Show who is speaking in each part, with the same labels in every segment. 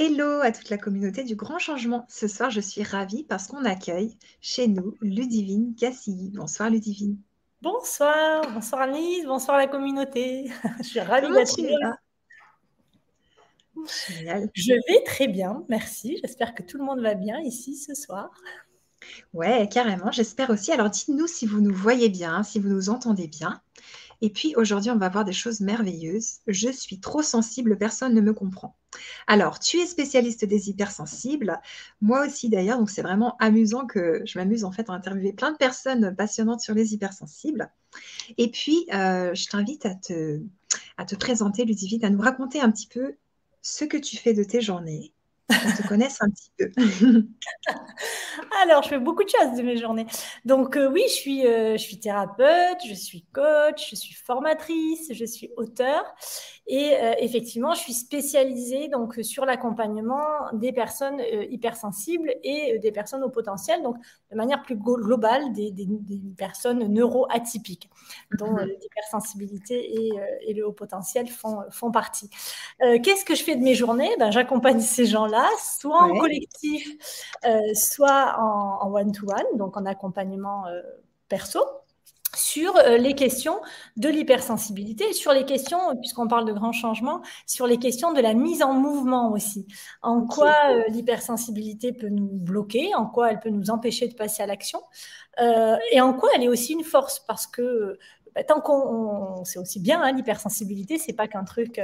Speaker 1: Hello à toute la communauté du Grand Changement. Ce soir, je suis ravie parce qu'on accueille chez nous Ludivine Cassilly. Bonsoir Ludivine.
Speaker 2: Bonsoir, bonsoir Annelise, bonsoir la communauté. je suis ravie d'être là. Je vais très bien, merci. J'espère que tout le monde va bien ici ce soir.
Speaker 1: Ouais, carrément, j'espère aussi. Alors dites-nous si vous nous voyez bien, si vous nous entendez bien. Et puis aujourd'hui, on va voir des choses merveilleuses. Je suis trop sensible, personne ne me comprend. Alors, tu es spécialiste des hypersensibles, moi aussi d'ailleurs, donc c'est vraiment amusant que je m'amuse en fait à interviewer plein de personnes passionnantes sur les hypersensibles. Et puis, euh, je t'invite à te, à te présenter, Ludivine, à nous raconter un petit peu ce que tu fais de tes journées, qu'on te connaisse un petit peu.
Speaker 2: Alors, je fais beaucoup de choses de mes journées. Donc, euh, oui, je suis, euh, je suis thérapeute, je suis coach, je suis formatrice, je suis auteur. Et euh, effectivement, je suis spécialisée donc, sur l'accompagnement des personnes hypersensibles et des personnes au potentiel, donc de manière plus globale, des, des, personnes neuroatypiques, dont mhm. l'hypersensibilité et, et, le haut potentiel font, font partie. Qu'est-ce que je fais de mes journées? Ben, J'accompagne ces gens-là, soit en collectif, soit en one-to-one, donc en accompagnement euh, perso, sur euh, les questions de l'hypersensibilité, sur les questions, puisqu'on parle de grands changements, sur les questions de la mise en mouvement aussi. En quoi euh, l'hypersensibilité peut nous bloquer, en quoi elle peut nous empêcher de passer à l'action, et en quoi elle est aussi une force, parce que bah, tant qu'on c'est aussi bien hein, l'hypersensibilité, c'est pas qu'un truc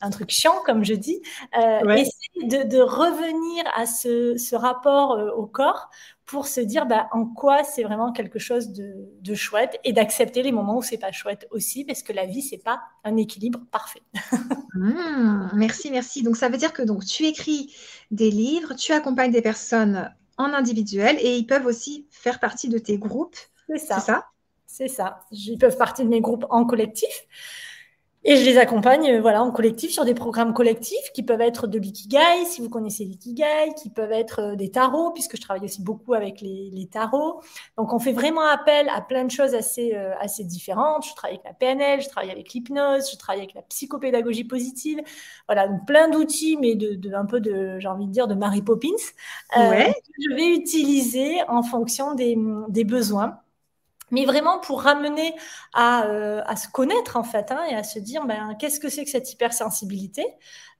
Speaker 2: un truc chiant comme je dis. Essayer de, revenir à ce, ce rapport au corps pour se dire bah, en quoi c'est vraiment quelque chose de, chouette et d'accepter les moments où c'est pas chouette aussi parce que la vie c'est pas un équilibre parfait.
Speaker 1: Mmh, merci, merci. Donc ça veut dire que donc tu écris des livres, tu accompagnes des personnes en individuel et ils peuvent aussi faire partie de tes groupes.
Speaker 2: C'est ça? C'est ça. Ils peuvent partie de mes groupes en collectif. Et je les accompagne euh, voilà, en collectif sur des programmes collectifs qui peuvent être de l'ikigai, si vous connaissez l'ikigai, qui peuvent être euh, des tarots, puisque je travaille aussi beaucoup avec les, les, tarots. Donc, on fait vraiment appel à plein de choses assez, euh, assez différentes. Je travaille avec la PNL, je travaille avec l'hypnose, je travaille avec la psychopédagogie positive. Voilà, donc plein d'outils, mais de, de, un peu de, j'ai envie de dire, de Mary Poppins.
Speaker 1: Ouais.
Speaker 2: je vais utiliser en fonction des, des besoins mais vraiment pour ramener à, euh, à, se connaître en fait hein, et à se dire ben, qu'est-ce que c'est que cette hypersensibilité,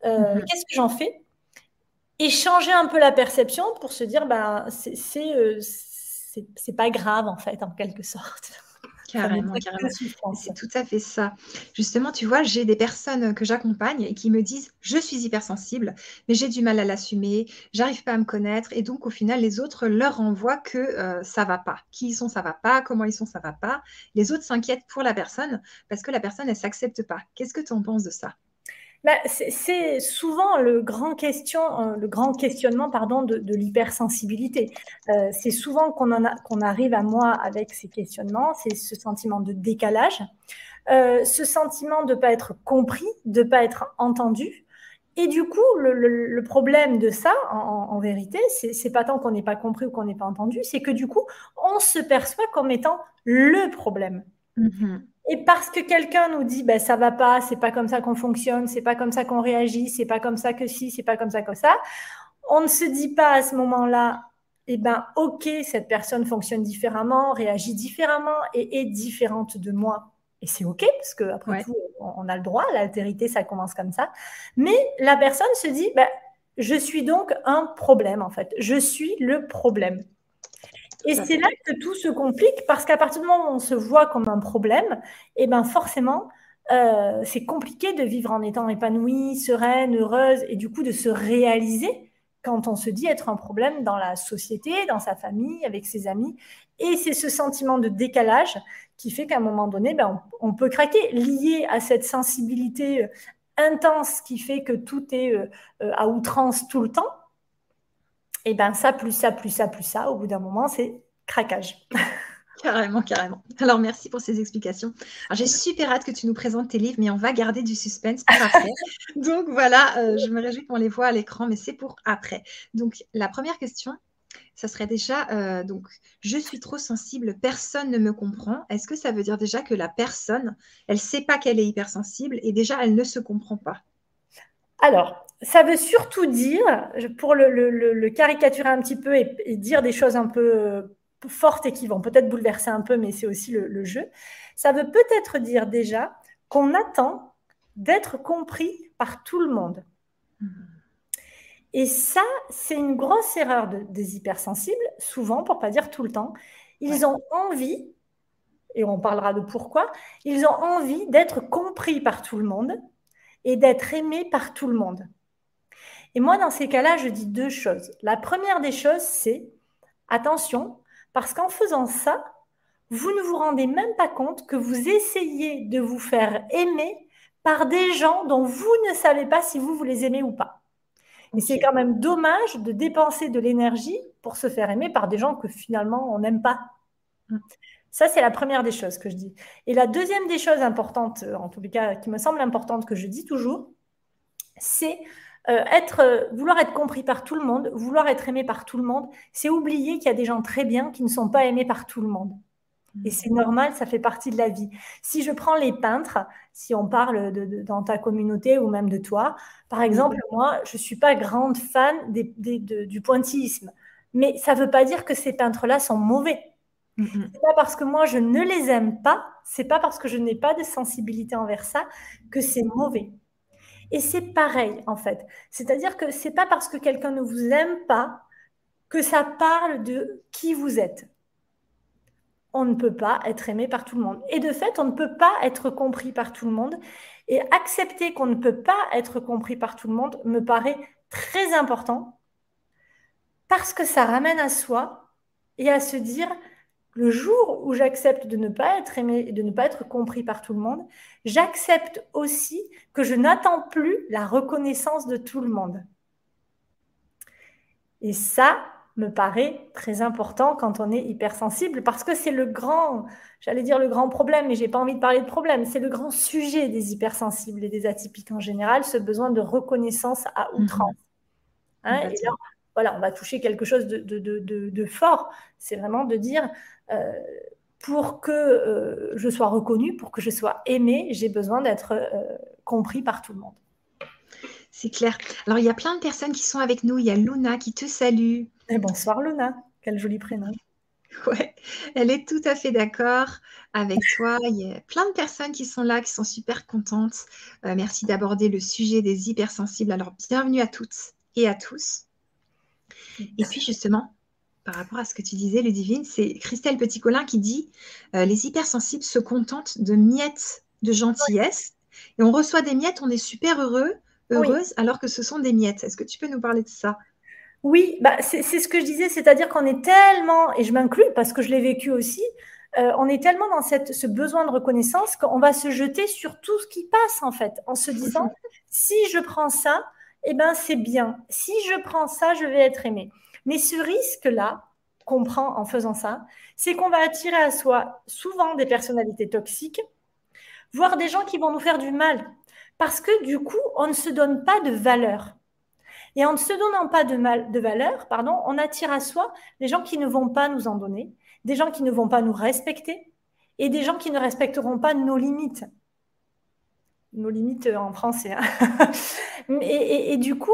Speaker 2: euh, mm-hmm. qu'est-ce que j'en fais, et changer un peu la perception pour se dire ben, c'est euh, c'est pas grave en fait en quelque sorte.
Speaker 1: Carrément, carrément. C'est tout à fait ça. Justement, tu vois, j'ai des personnes que j'accompagne et qui me disent je suis hypersensible, mais j'ai du mal à l'assumer, j'arrive pas à me connaître. Et donc, au final, les autres leur renvoient que euh, ça va pas. Qui ils sont, ça va pas. Comment ils sont, ça va pas. Les autres s'inquiètent pour la personne parce que la personne, elle s'accepte pas. Qu'est-ce que tu en penses de ça?
Speaker 2: Bah, c'est souvent le grand, question, euh, le grand questionnement pardon, de, l'hypersensibilité. Euh, c'est souvent qu'on arrive à moi avec ces questionnements, c'est ce sentiment de décalage, euh, ce sentiment de ne pas être compris, de ne pas être entendu. Et du coup, le, problème de ça, en, vérité, c'est pas tant qu'on n'est pas compris ou qu'on n'est pas entendu, c'est que du coup, on se perçoit comme étant le problème. Mm-hmm. Et parce que quelqu'un nous dit, ben, ça va pas, c'est pas comme ça qu'on fonctionne, c'est pas comme ça qu'on réagit, c'est pas comme ça que si, c'est pas comme ça que ça, on ne se dit pas à ce moment-là, eh ben, ok, cette personne fonctionne différemment, réagit différemment et est différente de moi. Et c'est ok, parce que après tout, on a le droit, l'altérité, ça commence comme ça. Mais la personne se dit, ben, je suis donc un problème, en fait. Je suis le problème. Et c'est là que tout se complique parce qu'à partir du moment où on se voit comme un problème, et eh ben forcément, euh, c'est compliqué de vivre en étant épanouie, sereine, heureuse et du coup de se réaliser quand on se dit être un problème dans la société, dans sa famille, avec ses amis. Et c'est ce sentiment de décalage qui fait qu'à un moment donné, ben, on, peut craquer, lié à cette sensibilité euh, intense qui fait que tout est euh, à outrance tout le temps et ben ça, plus ça, plus ça, plus ça, au bout d'un moment, c'est craquage.
Speaker 1: Carrément, carrément. Alors, merci pour ces explications. j'ai super hâte que tu nous présentes tes livres, mais on va garder du suspense pour après. Donc, voilà, euh, je me réjouis qu'on les voit à l'écran, mais c'est pour après. Donc, la première question, ça serait déjà, euh, donc, je suis trop sensible, personne ne me comprend. Est-ce que ça veut dire déjà que la personne, elle ne sait pas qu'elle est hypersensible et déjà, elle ne se comprend pas?
Speaker 2: Alors, ça veut surtout dire, pour le, caricaturer un petit peu et, dire des choses un peu euh, fortes et qui vont peut-être bouleverser un peu, mais c'est aussi le, jeu, ça veut peut-être dire déjà qu'on attend d'être compris par tout le monde. Et ça, c'est une grosse erreur des hypersensibles, souvent, pour pas dire tout le temps. Ils ont envie, et on parlera de pourquoi, ils ont envie d'être compris par tout le monde et d'être aimés par tout le monde. Et moi, dans ces cas-là, je dis deux choses. La première des choses, c'est attention, parce qu'en faisant ça, vous ne vous rendez même pas compte que vous essayez de vous faire aimer par des gens dont vous ne savez pas si vous, vous les aimez ou pas. Et c'est quand même dommage de dépenser de l'énergie pour se faire aimer par des gens que finalement on n'aime pas. Mm. Ça, c'est la première des choses que je dis. Et la deuxième des choses importantes, en tous les cas, qui me semble importante, que je dis toujours, c'est euh, être, euh, vouloir être compris par tout le monde, vouloir être aimé par tout le monde, c'est oublier qu'il y a des gens très bien qui ne sont pas aimés par tout le monde. Et c'est normal, ça fait partie de la vie. Si je prends les peintres, si on parle de, dans ta communauté ou même de toi, par exemple, moi, je ne suis pas grande fan du pointillisme. Mais ça ne veut pas dire que ces peintres-là sont mauvais. Ce n'est pas parce que moi je ne les aime pas, c'est pas parce que je n'ai pas de sensibilité envers ça que c'est mauvais. Et c'est pareil, en fait. C'est-à-dire que c'est pas parce que quelqu'un ne vous aime pas que ça parle de qui vous êtes. On ne peut pas être aimé par tout le monde. Et de fait, on ne peut pas être compris par tout le monde. Et accepter qu'on ne peut pas être compris par tout le monde me paraît très important parce que ça ramène à soi et à se dire, le jour où j'accepte de ne pas être aimé et de ne pas être compris par tout le monde, j'accepte aussi que je n'attends plus la reconnaissance de tout le monde. Et ça me paraît très important quand on est hypersensible parce que c'est le grand, j'allais dire le grand problème, mais j'ai pas envie de parler de problème, c'est le grand sujet des hypersensibles et des atypiques en général, ce besoin de reconnaissance à mhm. outrance. Hein, voilà, on va toucher quelque chose de fort. C'est vraiment de dire, euh, pour que euh, je sois reconnue, pour que je sois aimée, j'ai besoin d'être euh, compris par tout le monde.
Speaker 1: C'est clair. Alors, il y a plein de personnes qui sont avec nous. Il y a Luna qui te salue.
Speaker 2: Et bonsoir Luna, quel joli prénom.
Speaker 1: Ouais, elle est tout à fait d'accord avec toi. Il y a plein de personnes qui sont là, qui sont super contentes. merci d'aborder le sujet des hypersensibles. Alors, bienvenue à toutes et à tous. Et puis, justement, par rapport à ce que tu disais, Ludivine, c'est Christelle Petit-Colin qui dit euh, Les hypersensibles se contentent de miettes de gentillesse. Et on reçoit des miettes, on est super heureux, heureuse, alors que ce sont des miettes. Est-ce que tu peux nous parler de ça?
Speaker 2: Oui, bah, c'est ce que je disais, c'est-à-dire qu'on est tellement, et je m'inclus parce que je l'ai vécu aussi, euh, on est tellement dans cette, ce besoin de reconnaissance qu'on va se jeter sur tout ce qui passe en fait, en se disant si je prends ça, eh ben c'est bien. Si je prends ça, je vais être aimé. Mais ce risque-là, qu'on prend en faisant ça, c'est qu'on va attirer à soi souvent des personnalités toxiques, voire des gens qui vont nous faire du mal. Parce que du coup, on ne se donne pas de valeur. Et en ne se donnant pas de, valeur, pardon, on attire à soi des gens qui ne vont pas nous en donner, des gens qui ne vont pas nous respecter et des gens qui ne respecteront pas nos limites. Nos limites en français. Hein. et, du coup,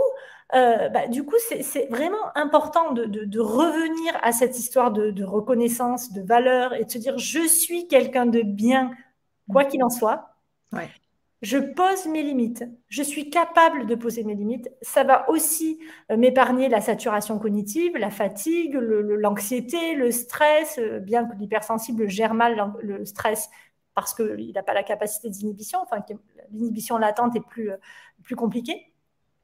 Speaker 2: euh, bah, du coup, c'est vraiment important de, revenir à cette histoire de, reconnaissance, de valeur et de se dire je suis quelqu'un de bien, quoi qu'il en soit. Je pose mes limites. Je suis capable de poser mes limites. Ça va aussi euh, m'épargner la saturation cognitive, la fatigue, l'anxiété, le, stress, euh, bien que l'hypersensible gère mal le stress parce qu'il n'a pas la capacité d'inhibition, enfin l'inhibition latente est plus, plus compliquée.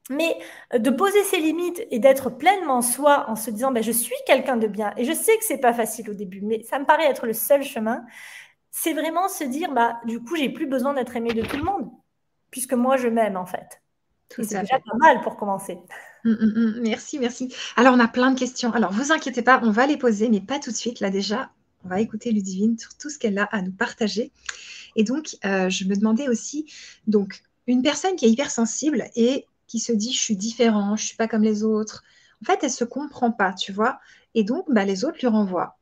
Speaker 2: Mais euh, de poser ses limites et d'être pleinement soi en se disant ben, je suis quelqu'un de bien et je sais que c'est pas facile au début, mais ça me paraît être le seul chemin. C'est vraiment se dire bah du coup j'ai plus besoin d'être aimé de tout le monde puisque moi je m'aime en fait. C'est déjà pas mal pour commencer.
Speaker 1: Hum, hum, hum. merci, merci. Alors on a plein de questions. Alors vous inquiétez pas, on va les poser, mais pas tout de suite. Là déjà, on va écouter Ludivine sur tout ce qu'elle a à nous partager. Et donc euh, je me demandais aussi donc une personne qui est hypersensible et qui se dit je suis différent, je suis pas comme les autres. En fait, elle se comprend pas, tu vois. Et donc, bah, les autres lui renvoient.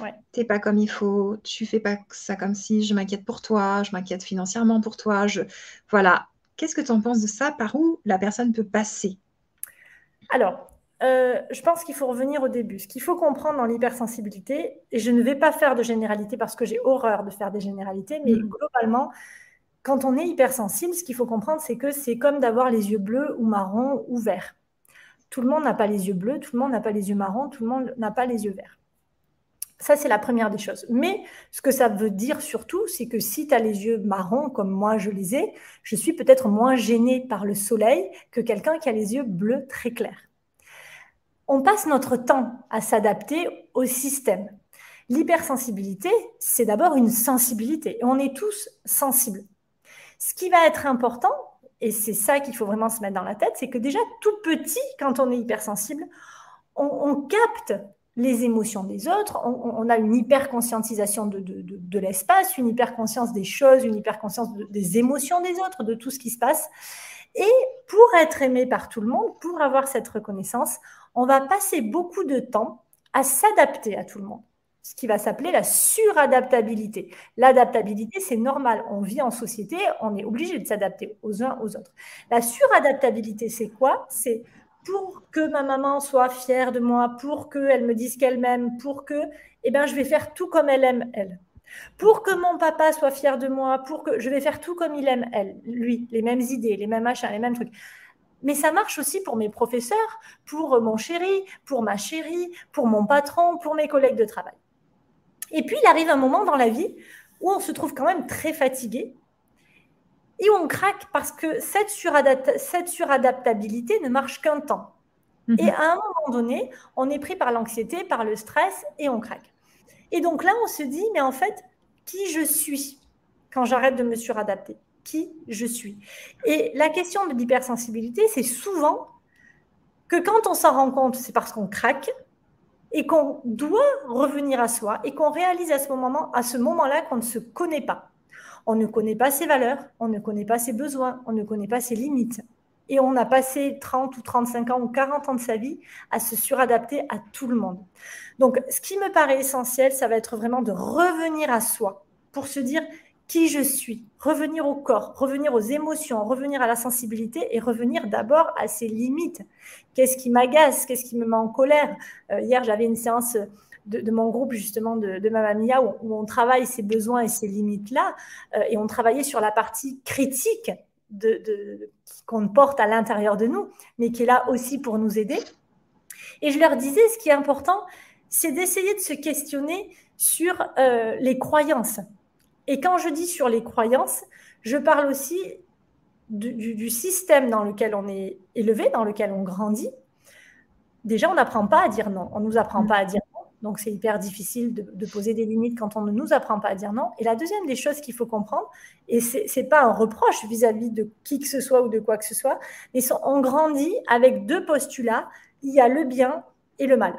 Speaker 1: Ouais. T'es pas comme il faut, tu fais pas ça comme si, je m'inquiète pour toi, je m'inquiète financièrement pour toi, je voilà. Qu'est-ce que tu en penses de ça? Par où la personne peut passer?
Speaker 2: Alors, euh, je pense qu'il faut revenir au début. Ce qu'il faut comprendre dans l'hypersensibilité, et je ne vais pas faire de généralité parce que j'ai horreur de faire des généralités, mais mm. globalement, quand on est hypersensible, ce qu'il faut comprendre, c'est que c'est comme d'avoir les yeux bleus ou marrons ou verts. Tout le monde n'a pas les yeux bleus, tout le monde n'a pas les yeux marrons, tout le monde n'a pas les yeux verts. Ça, c'est la première des choses. Mais ce que ça veut dire surtout, c'est que si tu as les yeux marrons, comme moi je les ai, je suis peut-être moins gênée par le soleil que quelqu'un qui a les yeux bleus très clairs. On passe notre temps à s'adapter au système. L'hypersensibilité, c'est d'abord une sensibilité. On est tous sensibles. Ce qui va être important, et c'est ça qu'il faut vraiment se mettre dans la tête, c'est que déjà tout petit, quand on est hypersensible, on, on capte les émotions des autres, on, a une hyper-conscientisation de, l'espace, une hyper-conscience des choses, une hyper-conscience des émotions des autres, de tout ce qui se passe. Et pour être aimé par tout le monde, pour avoir cette reconnaissance, on va passer beaucoup de temps à s'adapter à tout le monde ce qui va s'appeler la suradaptabilité. L'adaptabilité, c'est normal. On vit en société, on est obligé de s'adapter aux uns aux autres. La suradaptabilité, c'est quoi? C'est pour que ma maman soit fière de moi, pour qu'elle me dise qu'elle m'aime, pour que, eh ben, je vais faire tout comme elle aime, elle. Pour que mon papa soit fier de moi, pour que je vais faire tout comme il aime, elle, lui, les mêmes idées, les mêmes machins, les mêmes trucs. Mais ça marche aussi pour mes professeurs, pour mon chéri, pour ma chérie, pour mon patron, pour mes collègues de travail. Et puis, il arrive un moment dans la vie où on se trouve quand même très fatigué et on craque parce que cette, suradaptabilité ne marche qu'un temps. Mhm. Et à un moment donné, on est pris par l'anxiété, par le stress et on craque. Et donc là, on se dit, mais en fait, qui je suis quand j'arrête de me suradapter? Qui je suis Et la question de l'hypersensibilité, c'est souvent que quand on s'en rend compte, c'est parce qu'on craque et qu'on doit revenir à soi et qu'on réalise à ce moment, à ce moment-là qu'on ne se connaît pas. On ne connaît pas ses valeurs, on ne connaît pas ses besoins, on ne connaît pas ses limites. Et on a passé 30 ou 35 ans ou 40 ans de sa vie à se suradapter à tout le monde. Donc, ce qui me paraît essentiel, ça va être vraiment de revenir à soi pour se dire qui je suis, revenir au corps, revenir aux émotions, revenir à la sensibilité et revenir d'abord à ses limites. Qu'est-ce qui m'agace? Qu'est-ce qui me met en colère? Euh, Hier, j'avais une séance de, mon groupe justement de, de Mamma Mia où, on travaille ses besoins et ses limites-là euh, et on travaillait sur la partie critique qu'on porte à l'intérieur de nous, mais qui est là aussi pour nous aider. Et je leur disais, ce qui est important, c'est d'essayer de se questionner sur euh, les croyances. Et quand je dis sur les croyances, je parle aussi du, système dans lequel on est élevé, dans lequel on grandit. Déjà, on n'apprend pas à dire non. On ne nous apprend mm. pas à dire non. Donc, c'est hyper difficile de, poser des limites quand on ne nous apprend pas à dire non. Et la deuxième des choses qu'il faut comprendre, et ce n'est pas un reproche vis-à-vis de qui que ce soit ou de quoi que ce soit, mais on grandit avec deux postulats. Il y a le bien et le mal.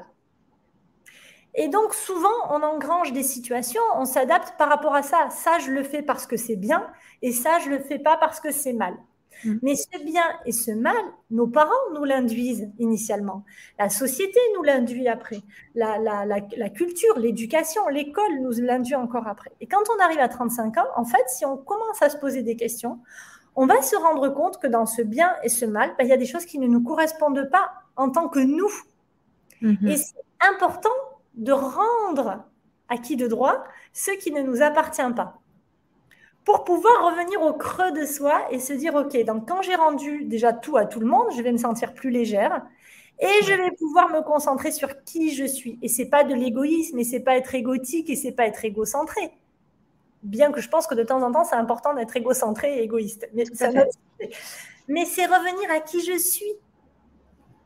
Speaker 2: Et donc, souvent, on engrange des situations, on s'adapte par rapport à ça. Ça, je le fais parce que c'est bien, et ça, je le fais pas parce que c'est mal. Mm. Mais ce bien et ce mal, nos parents nous l'induisent initialement. La société nous l'induit après. La, la culture, l'éducation, l'école nous l'induit encore après. Et quand on arrive à 35 ans, en fait, si on commence à se poser des questions, on va se rendre compte que dans ce bien et ce mal, ben, il y a des choses qui ne nous correspondent pas en tant que nous. Mm-hmm. Et c'est important de rendre à qui de droit ce qui ne nous appartient pas. Pour pouvoir revenir au creux de soi et se dire, OK, donc quand j'ai rendu déjà tout à tout le monde, je vais me sentir plus légère et je vais pouvoir me concentrer sur qui je suis. Et c'est pas de l'égoïsme, et c'est pas être égotique, et c'est pas être égocentré. Bien que je pense que de temps en temps, c'est important d'être égocentré et égoïste. Mais, mais c'est revenir à qui je suis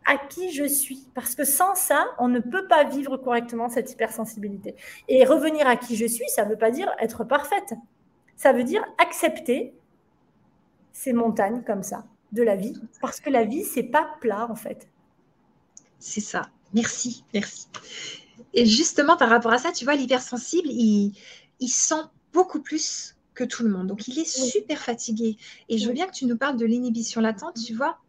Speaker 2: à qui je suis. Parce que sans ça, on ne peut pas vivre correctement cette hypersensibilité. Et revenir à qui je suis, ça ne veut pas dire être parfaite. Ça veut dire accepter ces montagnes comme ça de la vie. Parce que la vie, c'est pas plat, en fait.
Speaker 1: C'est ça. Merci, merci. Et justement, par rapport à ça, tu vois, l'hypersensible, il, il sent beaucoup plus que tout le monde. Donc, il est super fatigué. Et je veux bien que tu nous parles de l'inhibition latente, tu vois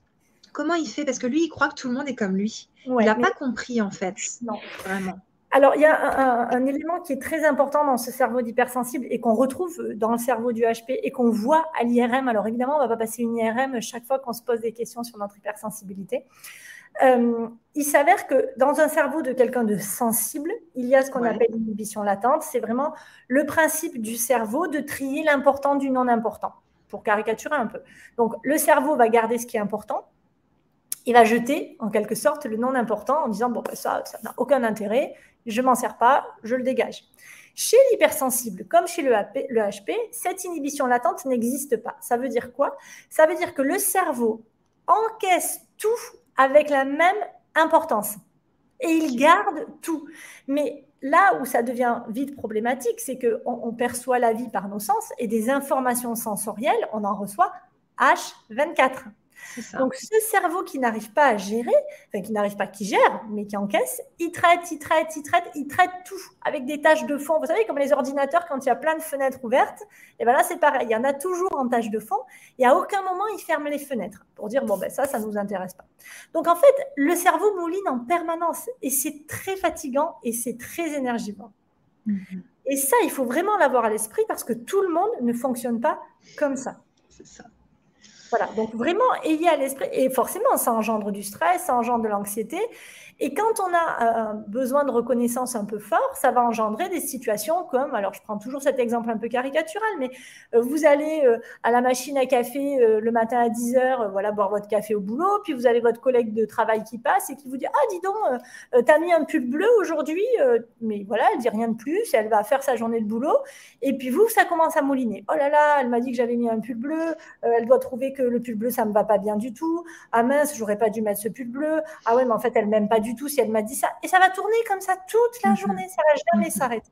Speaker 1: comment il fait Parce que lui, il croit que tout le monde est comme lui. il n'a pas compris, en fait.
Speaker 2: Non. Vraiment. alors, il y a un, élément qui est très important dans ce cerveau d'hypersensible et qu'on retrouve dans le cerveau du HP et qu'on voit à l'IRM. Alors, évidemment, on ne va pas passer une IRM chaque fois qu'on se pose des questions sur notre hypersensibilité. Euh, il s'avère que dans un cerveau de quelqu'un de sensible, il y a ce qu'on appelle l'inhibition latente. C'est vraiment le principe du cerveau de trier l'important du non important, pour caricaturer un peu. Donc, le cerveau va garder ce qui est important il va jeter en quelque sorte le non important en disant bon ben, ça ça n'a aucun intérêt je m'en sers pas, je le dégage. Chez l'hypersensible, comme chez le, HP, cette inhibition latente n'existe pas. Ça veut dire quoi? Ça veut dire que le cerveau encaisse tout avec la même importance. Et il garde tout. Mais là où ça devient vite problématique, c'est qu'on on perçoit la vie par nos sens et des informations sensorielles, on en reçoit H24. Donc, ce cerveau qui n'arrive pas à gérer, enfin, qui n'arrive pas, qui gère, mais qui encaisse, il traite, il traite, il traite, il traite tout avec des tâches de fond. Vous savez, comme les ordinateurs, quand il y a plein de fenêtres ouvertes, et bien là, c'est pareil. Il y en a toujours en tâche de fond. Et à aucun moment, il ferme les fenêtres pour dire, bon, ben ça, ça ne nous intéresse pas. Donc, en fait, le cerveau mouline en permanence et c'est très fatigant et c'est très énergivore. Mhm. Et ça, il faut vraiment l'avoir à l'esprit parce que tout le monde ne fonctionne pas comme ça. C'est ça. Voilà, donc vraiment ayez à l'esprit, et forcément ça engendre du stress, ça engendre de l'anxiété, et quand on a un besoin de reconnaissance un peu fort, ça va engendrer des situations comme, alors je prends toujours cet exemple un peu caricatural, mais euh, vous allez euh, à la machine à café euh, le matin à 10h, voilà, boire votre café au boulot, puis vous avez votre collègue de travail qui passe et qui vous dit, ah dis donc, t'as mis un pull bleu aujourd'hui, mais voilà, elle dit rien de plus, elle va faire sa journée de boulot, et puis vous, ça commence à mouliner. Oh là là, elle m'a dit que j'avais mis un pull bleu, elle doit trouver que le pull bleu, ça me va pas bien du tout, ah mince, j'aurais pas dû mettre ce pull bleu, ah ouais, mais en fait, elle m'aime pas du tout si elle m'a dit ça. Et ça va tourner comme ça toute la mhm. journée, ça va jamais mhm. s'arrêter.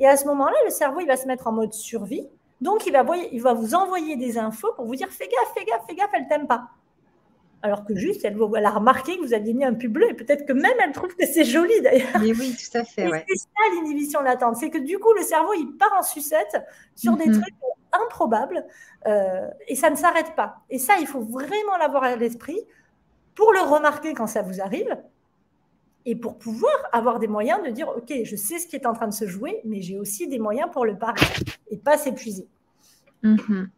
Speaker 2: Et à ce moment-là, le cerveau, il va se mettre en mode survie. Donc, il va, il va vous envoyer des infos pour vous dire fais gaffe, fais gaffe, fais gaffe, elle t'aime pas. Alors que juste, elle, elle, a remarqué que vous aviez mis un pub bleu et peut-être que même elle trouve que c'est joli d'ailleurs.
Speaker 1: Mais oui, tout à fait.
Speaker 2: C'est ça l'inhibition latente. C'est que du coup, le cerveau, il part en sucette sur des mhm. trucs improbables euh, et ça ne s'arrête pas. Et ça, il faut vraiment l'avoir à l'esprit pour le remarquer quand ça vous arrive et pour pouvoir avoir des moyens de dire, OK, je sais ce qui est en train de se jouer, mais j'ai aussi des moyens pour le parer et pas s'épuiser.
Speaker 1: Mhm.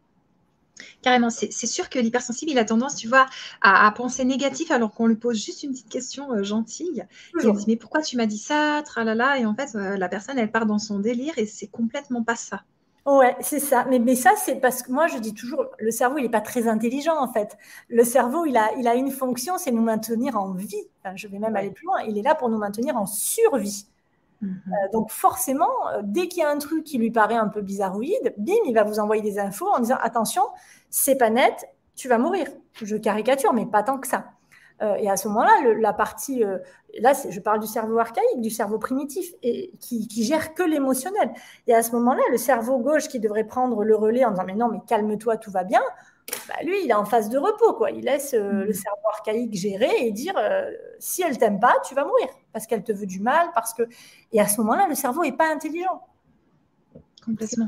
Speaker 1: Carrément, c'est sûr que l'hypersensible, il a tendance, tu vois, à, penser négatif alors qu'on lui pose juste une petite question euh, gentille. Il dit, mais pourquoi tu m'as dit ça? Tralala. Et en fait, euh, la personne, elle part dans son délire et c'est complètement pas ça.
Speaker 2: Ouais, c'est ça. Mais, mais ça, c'est parce que moi, je dis toujours, le cerveau, il n'est pas très intelligent, en fait. Le cerveau, il a, il a une fonction, c'est nous maintenir en vie. je vais même aller plus loin. Il est là pour nous maintenir en survie. Mhm. Euh, donc forcément, euh, dès qu'il y a un truc qui lui paraît un peu bizarroïde, bim, il va vous envoyer des infos en disant attention, c'est pas net, tu vas mourir. Je caricature, mais pas tant que ça. Euh, et à ce moment-là, la partie, euh, là, je parle du cerveau archaïque, du cerveau primitif, et qui, gère que l'émotionnel. Et à ce moment-là, le cerveau gauche qui devrait prendre le relais en disant mais non, mais calme-toi, tout va bien. Bah, lui, il est en phase de repos, quoi. Il laisse euh, mmh. le cerveau archaïque gérer et dire si elle t'aime pas, tu vas mourir parce qu'elle te veut du mal, parce que. Et à ce moment-là, le cerveau n'est pas intelligent.
Speaker 1: Complètement.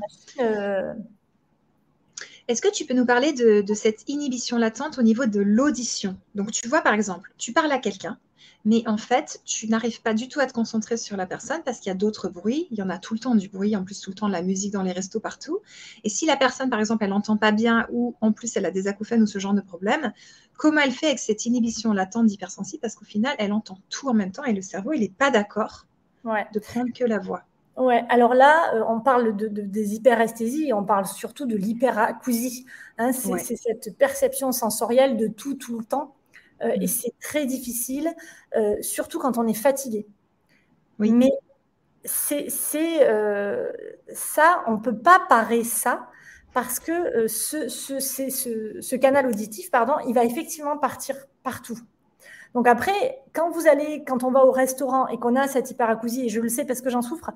Speaker 1: Est-ce que tu peux nous parler de, cette inhibition latente au niveau de l'audition? Donc, tu vois, par exemple, tu parles à quelqu'un, mais en fait, tu n'arrives pas du tout à te concentrer sur la personne parce qu'il y a d'autres bruits. Il y en a tout le temps du bruit, en plus tout le temps de la musique dans les restos partout. Et si la personne, par exemple, elle n'entend pas bien ou en plus elle a des acouphènes ou ce genre de problème, comment elle fait avec cette inhibition latente d'hypersensible Parce qu'au final, elle entend tout en même temps et le cerveau, il n'est pas d'accord de prendre que la voix.
Speaker 2: Ouais, alors là, euh, on parle de, des hyperesthésies, on parle surtout de l'hyperacousie. Hein, c'est cette perception sensorielle de tout, tout le temps. Euh, et mm. c'est très difficile, euh, surtout quand on est fatigué. Oui. Mais c'est ça, on ne peut pas parer ça parce que ce, ce, ce, ce, canal auditif, pardon, il va effectivement partir partout. Donc après, quand vous allez, quand on va au restaurant et qu'on a cette hyperacousie, et je le sais parce que j'en souffre,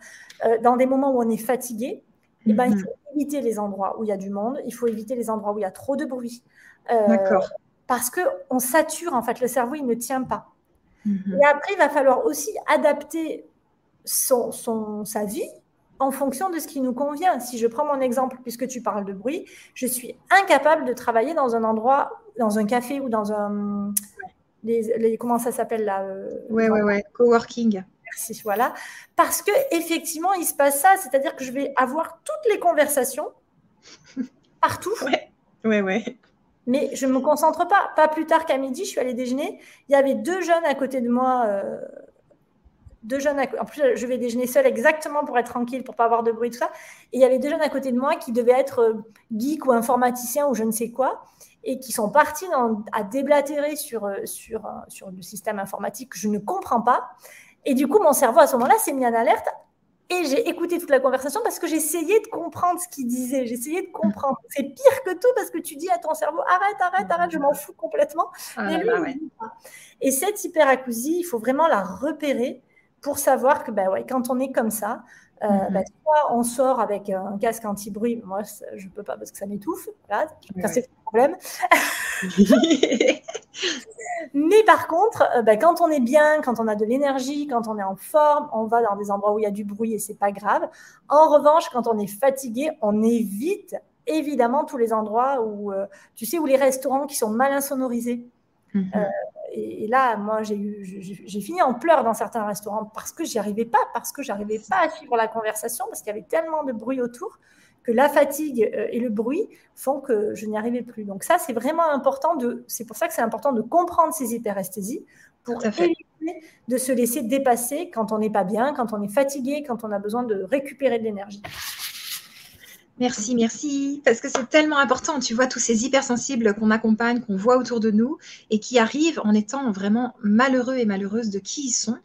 Speaker 2: euh, dans des moments où on est fatigué, eh ben, il mhm. faut éviter les endroits où il y a du monde, il faut éviter les endroits où il y a trop de bruit. Euh, D'accord. Parce qu'on sature, en fait, le cerveau, il ne tient pas. Mhm. Et après, il va falloir aussi adapter son, son, sa vie en fonction de ce qui nous convient. Si je prends mon exemple, puisque tu parles de bruit, je suis incapable de travailler dans un endroit, dans un café ou dans un, les, comment ça s'appelle là
Speaker 1: euh, Ouais, ouais, ouais, coworking.
Speaker 2: Merci, voilà. Parce que effectivement, il se passe ça, c'est-à-dire que je vais avoir toutes les conversations partout.
Speaker 1: Ouais, ouais, ouais.
Speaker 2: Mais je ne me concentre pas. Pas plus tard qu'à midi, je suis allée déjeuner. Il y avait deux jeunes à côté de moi. Euh, deux jeunes En plus, je vais déjeuner seule exactement pour être tranquille, pour pas avoir de bruit, tout ça. Et il y avait deux jeunes à côté de moi qui devaient être euh, geeks ou informaticiens ou je ne sais quoi et qui sont partis à déblatérer sur, euh, sur, euh, sur le système informatique que je ne comprends pas. Et du coup, mon cerveau, à ce moment-là, s'est mis en alerte et j'ai écouté toute la conversation parce que j'essayais de comprendre ce qu'ils disaient. J'essayais de comprendre. C'est pire que tout parce que tu dis à ton cerveau arrête, arrête, arrête, je m'en fous complètement. Ah et cette hyperacousie, il faut vraiment la repérer pour savoir que bah ouais, quand on est comme ça, euh, mm-hmm. bah, soit on sort avec un casque anti-bruit, moi je ne peux pas parce que ça m'étouffe, voilà, problème. Mais par contre, euh, bah, quand on est bien, quand on a de l'énergie, quand on est en forme, on va dans des endroits où il y a du bruit et c'est pas grave. En revanche, quand on est fatigué, on évite évidemment tous les endroits où, euh, tu sais, où les restaurants qui sont mal insonorisés. Mm-hmm et, là, moi, j'ai fini en pleurs dans certains restaurants parce que j'y arrivais pas, parce que j'arrivais pas à suivre la conversation, parce qu'il y avait tellement de bruit autour que la fatigue euh, et le bruit font que je n'y arrivais plus. Donc ça, c'est vraiment important de. C'est pour ça que c'est important de comprendre ces hyperesthésies pour éviter de se laisser dépasser quand on n'est pas bien, quand on est fatigué, quand on a besoin de récupérer de l'énergie.
Speaker 1: Merci, merci. Parce que c'est tellement important. Tu vois, tous ces hypersensibles qu'on accompagne, qu'on voit autour de nous et qui arrivent en étant vraiment malheureux et malheureuses de qui ils sont.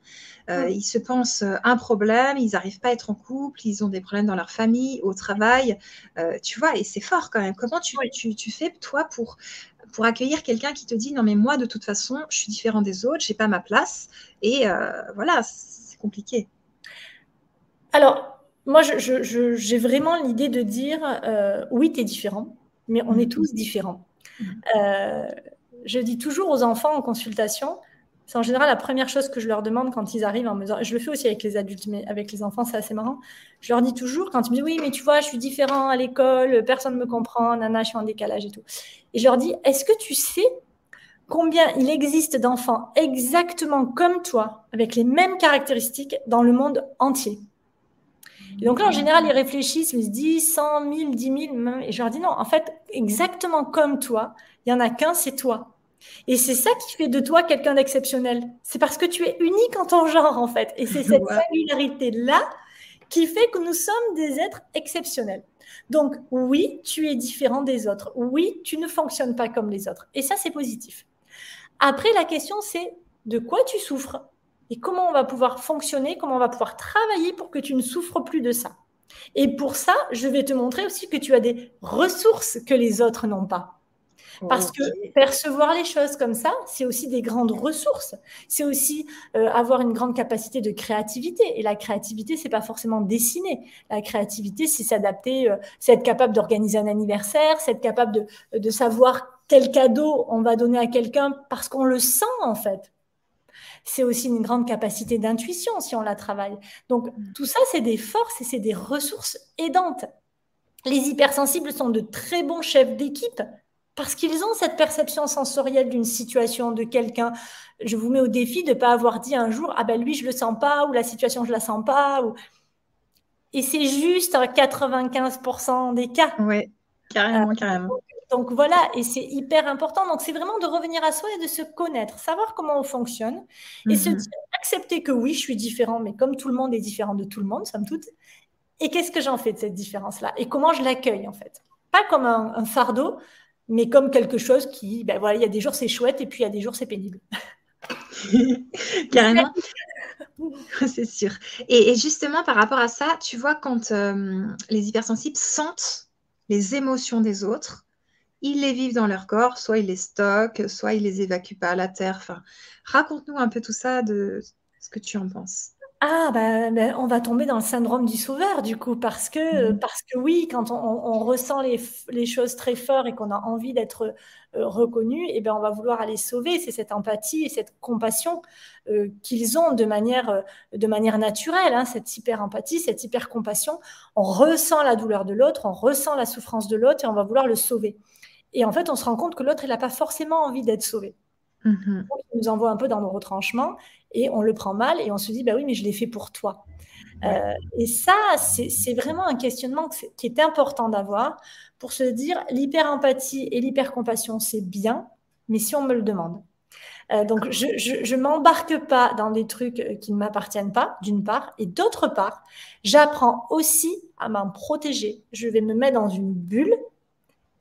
Speaker 1: Euh, ils se pensent euh, un problème, ils n'arrivent pas à être en couple, ils ont des problèmes dans leur famille, au travail. Euh, tu vois, et c'est fort quand même. Comment tu, tu, fais, toi, pour, pour accueillir quelqu'un qui te dit non, mais moi, de toute façon, je suis différent des autres, je n'ai pas ma place. Et voilà, c'est compliqué.
Speaker 2: Alors, moi, j'ai vraiment l'idée de dire oui, tu es différent, mais on est tous différents. Mm. Euh, je dis toujours aux enfants en consultation, c'est en général la première chose que je leur demande quand ils arrivent en me Je le fais aussi avec les adultes, mais avec les enfants, c'est assez marrant. Je leur dis toujours, quand ils me disent Oui, mais tu vois, je suis différent à l'école, personne ne me comprend, nana, je suis en décalage et tout. Et je leur dis Est-ce que tu sais combien il existe d'enfants exactement comme toi, avec les mêmes caractéristiques dans le monde entier? Et donc là, en général, ils réfléchissent, ils se disent 100 000, 10 000, et je leur dis non, en fait, exactement comme toi, il n'y en a qu'un, c'est toi. Et c'est ça qui fait de toi quelqu'un d'exceptionnel. C'est parce que tu es unique en ton genre, en fait. Et c'est cette singularité-là qui fait que nous sommes des êtres exceptionnels. Donc, oui, tu es différent des autres. Oui, tu ne fonctionnes pas comme les autres. Et ça, c'est positif. Après, la question, c'est de quoi tu souffres et comment on va pouvoir fonctionner, comment on va pouvoir travailler pour que tu ne souffres plus de ça. Et pour ça, je vais te montrer aussi que tu as des ressources que les autres n'ont pas. Parce que percevoir les choses comme ça, c'est aussi des grandes ressources. C'est aussi euh, avoir une grande capacité de créativité. Et la créativité, c'est pas forcément dessiner. La créativité, c'est s'adapter, euh, c'est être capable d'organiser un anniversaire, c'est être capable de, de savoir quel cadeau on va donner à quelqu'un parce qu'on le sent en fait c'est aussi une grande capacité d'intuition si on la travaille. Donc mm. tout ça, c'est des forces et c'est des ressources aidantes. Les hypersensibles sont de très bons chefs d'équipe parce qu'ils ont cette perception sensorielle d'une situation, de quelqu'un. Je vous mets au défi de ne pas avoir dit un jour, ah ben lui, je le sens pas, ou la situation, je la sens pas. Ou... Et c'est juste 95% des cas.
Speaker 1: Oui, carrément, euh, carrément.
Speaker 2: Donc voilà, et c'est hyper important. Donc c'est vraiment de revenir à soi et de se connaître, savoir comment on fonctionne et se mhm. accepter que oui, je suis différent, mais comme tout le monde est différent de tout le monde, somme toute. Et qu'est-ce que j'en fais de cette différence-là? Et comment je l'accueille en fait? Pas comme un, fardeau, mais comme quelque chose qui, ben voilà, il y a des jours c'est chouette et puis il y a des jours c'est pénible.
Speaker 1: Carrément. c'est sûr. Et, justement, par rapport à ça, tu vois, quand euh, les hypersensibles sentent les émotions des autres, ils les vivent dans leur corps, soit ils les stockent, soit ils les évacuent pas à la terre. Enfin, raconte-nous un peu tout ça de ce que tu en penses.
Speaker 2: Ah, ben, ben, on va tomber dans le syndrome du sauveur, du coup, parce que, mmh. parce que oui, quand on, ressent les, choses très fort et qu'on a envie d'être euh, reconnu, et eh ben, on va vouloir aller sauver. C'est cette empathie et cette compassion euh, qu'ils ont de manière, euh, de manière naturelle, hein, cette hyper-empathie, cette hyper-compassion. On ressent la douleur de l'autre, on ressent la souffrance de l'autre et on va vouloir le sauver. Et en fait, on se rend compte que l'autre, il n'a pas forcément envie d'être sauvé. Mhm. il nous envoie un peu dans nos retranchements et on le prend mal et on se dit, bah oui, mais je l'ai fait pour toi. Euh, et ça, c'est vraiment un questionnement qui est important d'avoir pour se dire, l'hyper-empathie et l'hyper-compassion, c'est bien, mais si on me le demande. Euh, donc, je ne m'embarque pas dans des trucs euh, qui ne m'appartiennent pas, d'une part, et d'autre part, j'apprends aussi à m'en protéger. Je vais me mettre dans une bulle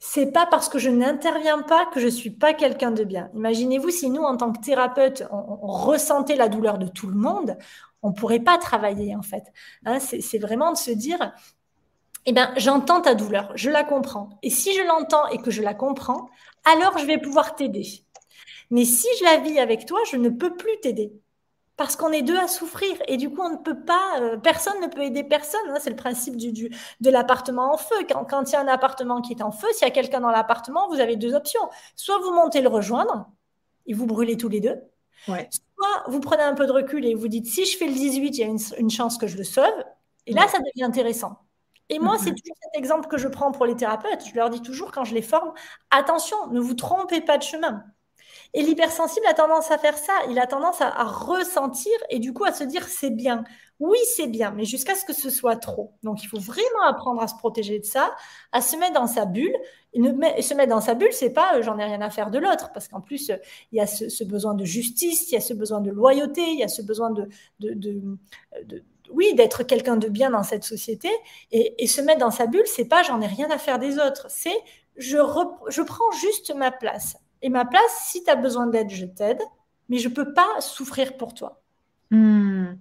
Speaker 2: c'est pas parce que je n'interviens pas que je suis pas quelqu'un de bien. Imaginez-vous si nous, en tant que thérapeute, on, ressentait la douleur de tout le monde, on pourrait pas travailler en fait. Hein, c'est vraiment de se dire, eh ben, j'entends ta douleur, je la comprends. Et si je l'entends et que je la comprends, alors je vais pouvoir t'aider. Mais si je la vis avec toi, je ne peux plus t'aider parce qu'on est deux à souffrir et du coup on ne peut pas, euh, personne ne peut aider personne. Hein. c'est le principe du, du de l'appartement en feu. Quand, quand, il y a un appartement qui est en feu, s'il y a quelqu'un dans l'appartement, vous avez deux options. Soit vous montez le rejoindre et vous brûlez tous les deux. Soit vous prenez un peu de recul et vous dites si je fais le 18, il y a une, chance que je le sauve. Et là, ça devient intéressant. Et moi, c'est toujours cet exemple que je prends pour les thérapeutes. Je leur dis toujours quand je les forme, attention, ne vous trompez pas de chemin. Et l'hypersensible a tendance à faire ça. Il a tendance à, ressentir et du coup à se dire c'est bien. Oui, c'est bien, mais jusqu'à ce que ce soit trop. Donc il faut vraiment apprendre à se protéger de ça, à se mettre dans sa bulle. Et se mettre dans sa bulle, c'est pas euh, j'en ai rien à faire de l'autre, parce qu'en plus, il y a ce, besoin de justice, il y a ce besoin de loyauté, il y a ce besoin de, oui, d'être quelqu'un de bien dans cette société. Et, se mettre dans sa bulle, c'est pas j'en ai rien à faire des autres, c'est je, je prends juste ma place. Et ma place, si tu as besoin d'aide, je t'aide, mais je ne peux pas souffrir pour toi.
Speaker 1: Hmm.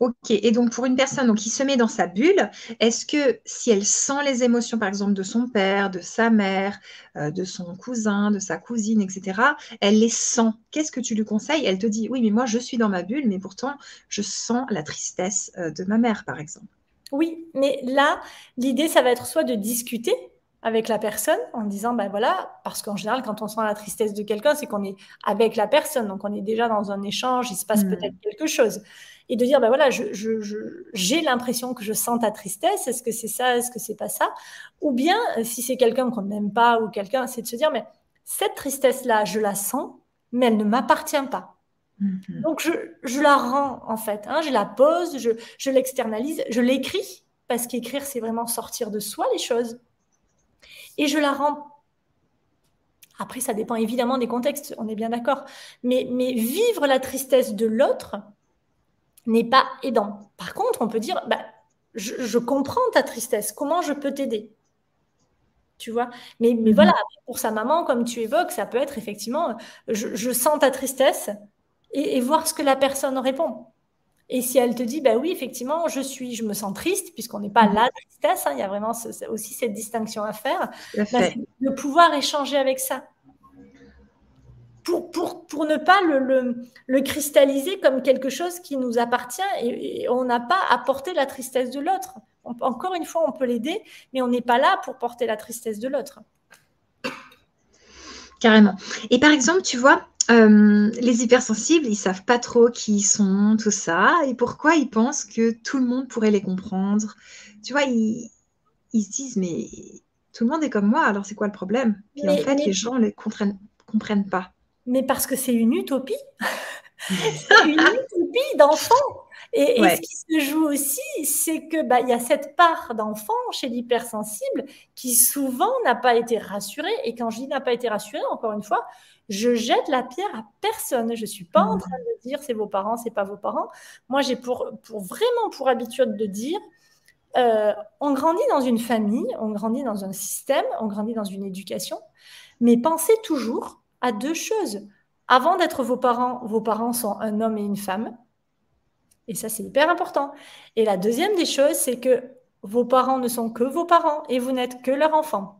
Speaker 1: Ok, et donc pour une personne donc, qui se met dans sa bulle, est-ce que si elle sent les émotions, par exemple, de son père, de sa mère, euh, de son cousin, de sa cousine, etc., elle les sent Qu'est-ce que tu lui conseilles? Elle te dit, oui, mais moi je suis dans ma bulle, mais pourtant je sens la tristesse euh, de ma mère, par exemple.
Speaker 2: Oui, mais là, l'idée, ça va être soit de discuter avec la personne en disant ben voilà parce qu'en général quand on sent la tristesse de quelqu'un c'est qu'on est avec la personne. Donc on est déjà dans un échange il se passe hmm. peut-être quelque chose. Et de dire ben voilà je, j'ai l'impression que je sens ta tristesse. Est-ce que c'est ça? Est-ce que c'est pas ça? Ou bien euh, si c'est quelqu'un qu'on n'aime pas ou quelqu'un c'est de se dire mais cette tristesse là je la sens mais elle ne m'appartient pas. Hmm. donc je, je, la rends en fait hein, je la pose je, je l'externalise je l'écris. Parce qu'écrire c'est vraiment sortir de soi les choses et je la rends. Après, ça dépend évidemment des contextes, on est bien d'accord. Mais, mais vivre la tristesse de l'autre n'est pas aidant. Par contre, on peut dire, bah, je, comprends ta tristesse, comment je peux t'aider? Tu vois? Mais, mais mhm. voilà, pour sa maman, comme tu évoques, ça peut être effectivement, je, sens ta tristesse et, voir ce que la personne répond. Et si elle te dit, bah oui, effectivement, je suis, je me sens triste, puisqu'on n'est pas mhm. la tristesse, hein, il y a vraiment aussi cette distinction à faire, bah, de pouvoir échanger avec ça. Pour, pour, pour ne pas le, le, cristalliser comme quelque chose qui nous appartient et, on n'a pas à porter la tristesse de l'autre. Encore une fois, on peut l'aider, mais on n'est pas là pour porter la tristesse de l'autre.
Speaker 1: Carrément. Et par exemple, tu vois, euh, les hypersensibles, ils savent pas trop qui ils sont, tout ça, et pourquoi ils pensent que tout le monde pourrait les comprendre. Tu vois, ils, se disent, mais tout le monde est comme moi, alors c'est quoi le problème? Puis en fait, les gens ne les comprennent, comprennent pas.
Speaker 2: Mais parce que c'est une utopie. c'est une utopie d'enfant. Et, ce qui se joue aussi, c'est que bah, y a cette part d'enfant chez l'hypersensible qui souvent n'a pas été rassurée. Et quand je dis n'a pas été rassurée, encore une fois, je jette la pierre à personne. Je suis pas en mmh. train de dire c'est vos parents, c'est pas vos parents. Moi, j'ai pour, pour vraiment pour habitude de dire euh, on grandit dans une famille, on grandit dans un système, on grandit dans une éducation, mais pensez toujours à deux choses. Avant d'être vos parents, vos parents sont un homme et une femme. Et ça, c'est hyper important. Et la deuxième des choses, c'est que vos parents ne sont que vos parents et vous n'êtes que leur enfant.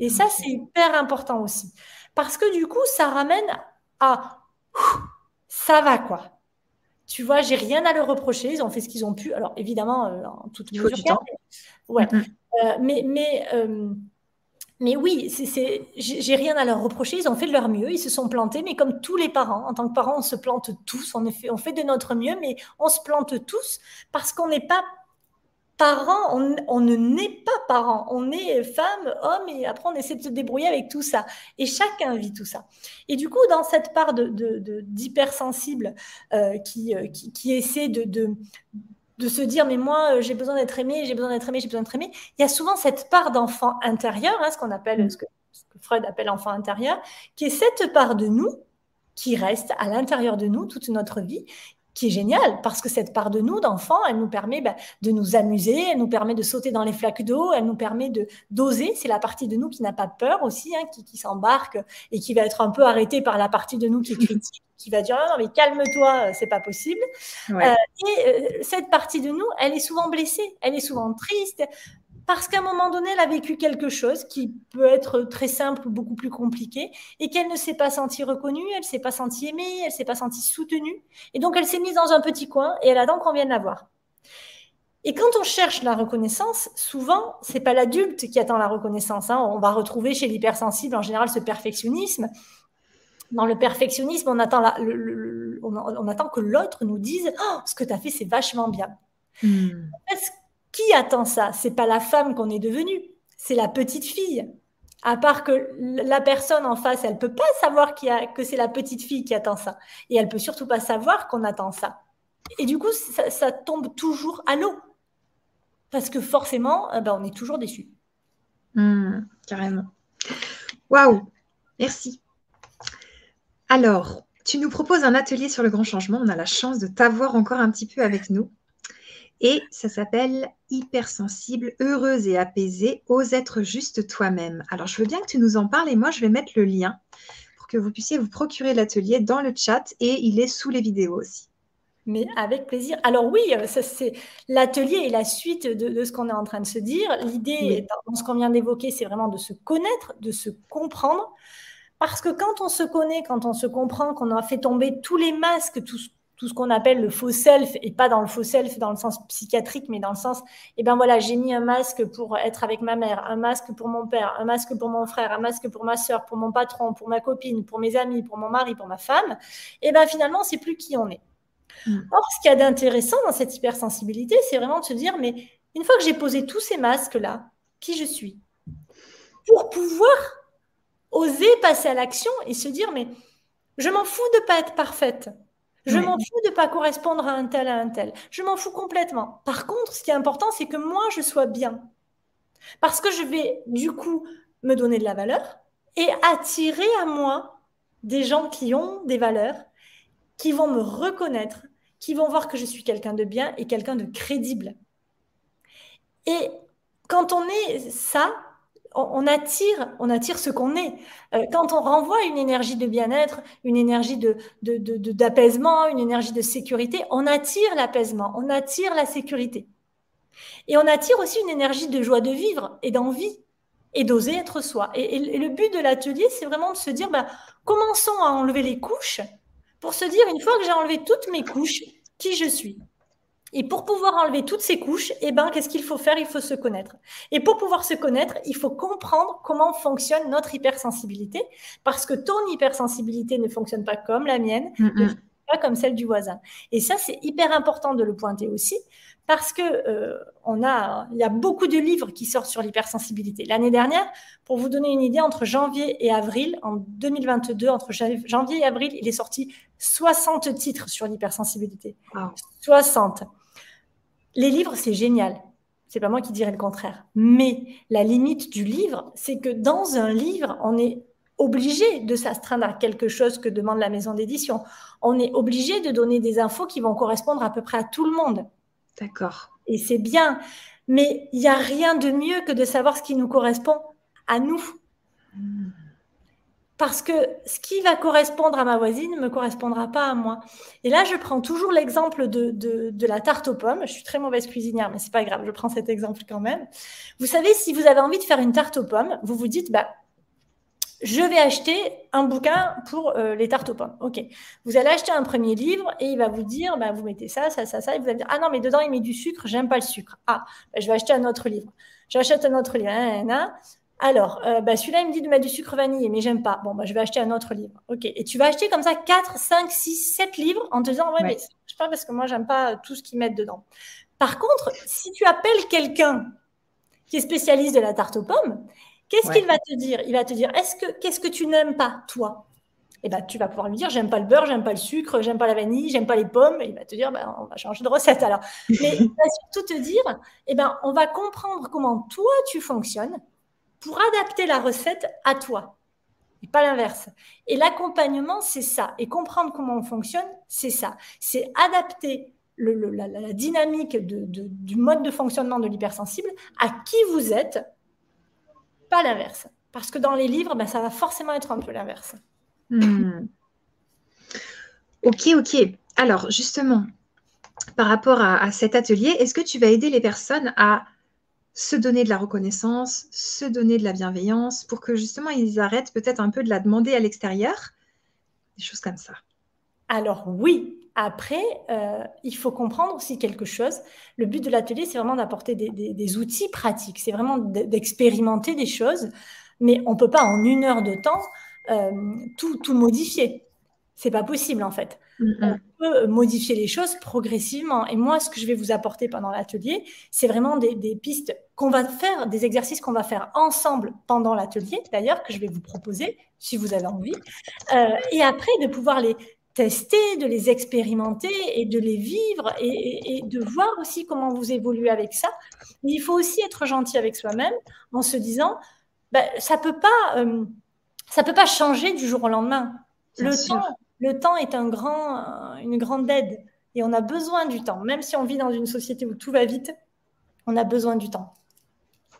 Speaker 2: Et ça, c'est hyper important aussi. Parce que du coup, ça ramène à ça va quoi. Tu vois, j'ai rien à leur reprocher. Ils ont fait ce qu'ils ont pu. Alors évidemment, euh, en toute mesure. Ouais. Mm-hmm. Euh, mais mais euh, mais oui, c'est, j'ai rien à leur reprocher. Ils ont fait de leur mieux. Ils se sont plantés. Mais comme tous les parents, en tant que parents, on se plante tous. En effet, on fait de notre mieux, mais on se plante tous parce qu'on n'est pas parent, on, ne naît pas parent, on est femme, homme, et après on essaie de se débrouiller avec tout ça. Et chacun vit tout ça. Et du coup, dans cette part d'hypersensible de, de, euh, qui, euh, qui, qui, essaie de, de se dire mais moi euh, j'ai besoin d'être aimé, j'ai besoin d'être aimé, j'ai besoin d'être aimé. Il y a souvent cette part d'enfant intérieur, hein, ce qu'on appelle mm. ce que, Freud appelle enfant intérieur, qui est cette part de nous qui reste à l'intérieur de nous toute notre vie, qui est génial parce que cette part de nous, d'enfant, elle nous permet bah, de nous amuser, elle nous permet de sauter dans les flaques d'eau, elle nous permet de d'oser. C'est la partie de nous qui n'a pas peur aussi, hein, qui, s'embarque et qui va être un peu arrêtée par la partie de nous qui critique, qui va dire ah non mais calme-toi, c'est pas possible. Euh, et euh, cette partie de nous, elle est souvent blessée, elle est souvent triste, parce qu'à un moment donné, elle a vécu quelque chose qui peut être très simple ou beaucoup plus compliqué et qu'elle ne s'est pas sentie reconnue, elle ne s'est pas sentie aimée, elle ne s'est pas sentie soutenue. Et donc, elle s'est mise dans un petit coin et elle attend qu'on vienne la voir. Et quand on cherche la reconnaissance, souvent, c'est pas l'adulte qui attend la reconnaissance. Hein. On va retrouver chez l'hypersensible en général ce perfectionnisme. Dans le perfectionnisme, on attend, on, attend que l'autre nous dise oh, ce que tu as fait, c'est vachement bien. Hmm. Qui attend ça? C'est pas la femme qu'on est devenue, c'est la petite fille. À part que la personne en face, elle peut pas savoir que c'est la petite fille qui attend ça. Et elle peut surtout pas savoir qu'on attend ça. Et du coup, ça, tombe toujours à l'eau. Parce que forcément, eh ben, on est toujours déçu.
Speaker 1: Hmm, carrément. Waouh, merci. Alors, tu nous proposes un atelier sur le grand changement. On a la chance de t'avoir encore un petit peu avec nous. Et ça s'appelle Hypersensible, heureuse et apaisée, ose être juste toi-même. Alors, je veux bien que tu nous en parles et moi, je vais mettre le lien pour que vous puissiez vous procurer l'atelier dans le chat et il est sous les vidéos aussi.
Speaker 2: Mais avec plaisir. Alors oui, euh, c'est l'atelier est la suite de, ce qu'on est en train de se dire. L'idée, dans ce qu'on vient d'évoquer, c'est vraiment de se connaître, de se comprendre. Parce que quand on se connaît, quand on se comprend, qu'on a fait tomber tous les masques, tout, tout ce qu'on appelle le faux self, et pas dans le faux self dans le sens psychiatrique, mais dans le sens, eh ben voilà, j'ai mis un masque pour être avec ma mère, un masque pour mon père, un masque pour mon frère, un masque pour ma soeur, pour mon patron, pour ma copine, pour mes amis, pour mon mari, pour ma femme, et eh ben finalement, c'est plus qui on est. Hmm. Or, ce qu'il y a d'intéressant dans cette hypersensibilité, c'est vraiment de se dire, mais une fois que j'ai posé tous ces masques-là, qui je suis? Pour pouvoir oser passer à l'action et se dire, mais je m'en fous de pas être parfaite. Je m'en fous de ne pas correspondre à un tel, à un tel. Je m'en fous complètement. Par contre, ce qui est important, c'est que moi, je sois bien. Parce que je vais, du coup, me donner de la valeur et attirer à moi des gens qui ont des valeurs, qui vont me reconnaître, qui vont voir que je suis quelqu'un de bien et quelqu'un de crédible. Et quand on est ça, on attire, ce qu'on est. Euh, quand on renvoie une énergie de bien-être, une énergie de, d'apaisement, une énergie de sécurité, on attire l'apaisement, on attire la sécurité. Et on attire aussi une énergie de joie de vivre et d'envie et d'oser être soi. Et, le but de l'atelier, c'est vraiment de se dire, bah, commençons à enlever les couches pour se dire, une fois que j'ai enlevé toutes mes couches, qui je suis. Et pour pouvoir enlever toutes ces couches, eh ben, qu'est-ce qu'il faut faire? Il faut se connaître. Et pour pouvoir se connaître, il faut comprendre comment fonctionne notre hypersensibilité, parce que ton hypersensibilité ne fonctionne pas comme la mienne, pas comme celle du voisin. Et ça, c'est hyper important de le pointer aussi, parce que euh, on a, il y a beaucoup de livres qui sortent sur l'hypersensibilité. L'année dernière, pour vous donner une idée, entre janvier et avril, en 2022, entre janvier et avril, il est sorti 60 titres sur l'hypersensibilité. 60. Les livres, c'est génial. C'est pas moi qui dirais le contraire. Mais la limite du livre, c'est que dans un livre, on est obligé de s'astreindre à quelque chose que demande la maison d'édition. On est obligé de donner des infos qui vont correspondre à peu près à tout le monde.
Speaker 1: D'accord.
Speaker 2: Et c'est bien. Mais il n'y a rien de mieux que de savoir ce qui nous correspond à nous. Hmm. Parce que ce qui va correspondre à ma voisine ne me correspondra pas à moi. Et là, je prends toujours l'exemple de, de, la tarte aux pommes. Je suis très mauvaise cuisinière, mais c'est pas grave, je prends cet exemple quand même. Vous savez, si vous avez envie de faire une tarte aux pommes, vous vous dites, bah, je vais acheter un bouquin pour euh, les tartes aux pommes. OK. Vous allez acheter un premier livre et il va vous dire, bah, vous mettez ça, ça, ça, ça. Et vous allez dire, ah non, mais dedans, il met du sucre, j'aime pas le sucre. Ah, bah, je vais acheter un autre livre. J'achète un autre livre. Alors, euh, bah, celui-là, il me dit de mettre du sucre vanillé, mais j'aime pas. Bon, bah, je vais acheter un autre livre. OK. Et tu vas acheter comme ça 4, 5, 6, 7 livres en te disant, ouais, mais je sais pas parce que moi, j'aime pas tout ce qu'ils mettent dedans. Par contre, si tu appelles quelqu'un qui est spécialiste de la tarte aux pommes, qu'est-ce qu'il va te dire? Il va te dire est-ce que qu'est-ce que tu n'aimes pas toi? Eh ben, tu vas pouvoir lui dire j'aime pas le beurre, j'aime pas le sucre, j'aime pas la vanille, j'aime pas les pommes. Et il va te dire ben, on va changer de recette alors. Mais il va surtout te dire eh ben, on va comprendre comment toi tu fonctionnes pour adapter la recette à toi et pas l'inverse. Et l'accompagnement, c'est ça. Et comprendre comment on fonctionne, c'est ça. C'est adapter la, dynamique du mode de fonctionnement de l'hypersensible à qui vous êtes, pas l'inverse. Parce que dans les livres, ben, ça va forcément être un peu l'inverse.
Speaker 1: Hmm. Ok, ok. Alors, justement, par rapport à cet atelier, est-ce que tu vas aider les personnes à se donner de la reconnaissance, se donner de la bienveillance pour que justement ils arrêtent peut-être un peu de la demander à l'extérieur, des choses comme ça.
Speaker 2: Alors oui, après, euh, il faut comprendre aussi quelque chose. Le but de l'atelier, c'est vraiment d'apporter des, outils pratiques, c'est vraiment d'expérimenter des choses, mais on ne peut pas en une heure de temps euh, tout, tout modifier. C'est pas possible en fait. On peut modifier les choses progressivement. Et moi, ce que je vais vous apporter pendant l'atelier, c'est vraiment des, pistes qu'on va faire, des exercices qu'on va faire ensemble pendant l'atelier, d'ailleurs, que je vais vous proposer si vous avez envie. Euh, et après, de pouvoir les tester, de les expérimenter et de les vivre et, de voir aussi comment vous évoluez avec ça. il faut aussi être gentil avec soi-même en se disant, ben, ça peut pas, euh, ça peut pas changer du jour au lendemain. le temps, le temps est un grand, une grande aide et on a besoin du temps. Même si on vit dans une société où tout va vite, on a besoin du temps.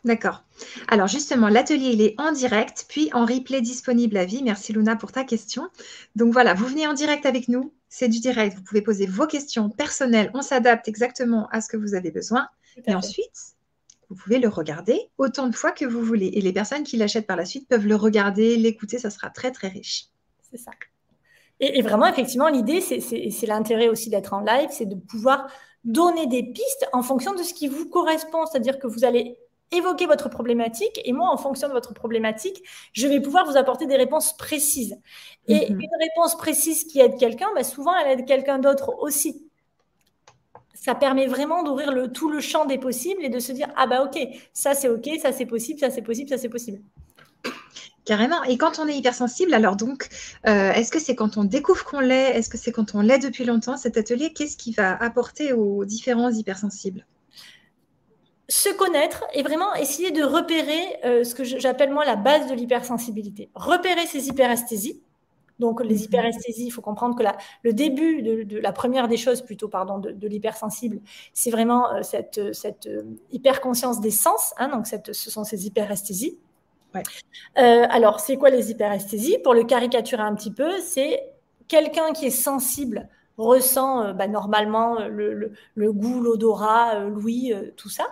Speaker 1: D'accord. Alors justement, l'atelier, il est en direct, puis en replay disponible à vie. Merci Luna pour ta question. Donc voilà, vous venez en direct avec nous. C'est du direct. Vous pouvez poser vos questions personnelles. On s'adapte exactement à ce que vous avez besoin. Et ensuite, vous pouvez le regarder autant de fois que vous voulez. Et les personnes qui l'achètent par la suite peuvent le regarder, l'écouter. Ça sera très, très riche.
Speaker 2: C'est ça. Et, vraiment, effectivement, l'idée, c'est l'intérêt aussi d'être en live, c'est de pouvoir donner des pistes en fonction de ce qui vous correspond. C'est-à-dire que vous allez évoquer votre problématique et moi, en fonction de votre problématique, je vais pouvoir vous apporter des réponses précises. Et mhm. une réponse précise qui aide quelqu'un, bah, souvent, elle aide quelqu'un d'autre aussi. Ça permet vraiment d'ouvrir le, tout le champ des possibles et de se dire, ah bah ok, ça c'est ok, ça c'est possible, ça c'est possible, ça c'est possible.
Speaker 1: Carrément. Et quand on est hypersensible, alors donc, euh, est-ce que c'est quand on découvre qu'on l'est? Est-ce que c'est quand on l'est depuis longtemps Cet atelier, qu'est-ce qui va apporter aux différents hypersensibles?
Speaker 2: Se connaître et vraiment essayer de repérer euh, ce que j'appelle moi la base de l'hypersensibilité. Repérer ces hyperesthésies. Donc les mhm. hyperesthésies, il faut comprendre que le début de, la première des choses, plutôt pardon, de, l'hypersensible, c'est vraiment euh, cette, cette hyperconscience des sens. Hein, donc cette, ce sont ces hyperesthésies. Euh, alors, c'est quoi les hyperesthésies? Pour le caricaturer un petit peu, c'est quelqu'un qui est sensible ressent euh, bah, normalement euh, le, goût, l'odorat, l'ouïe, tout ça.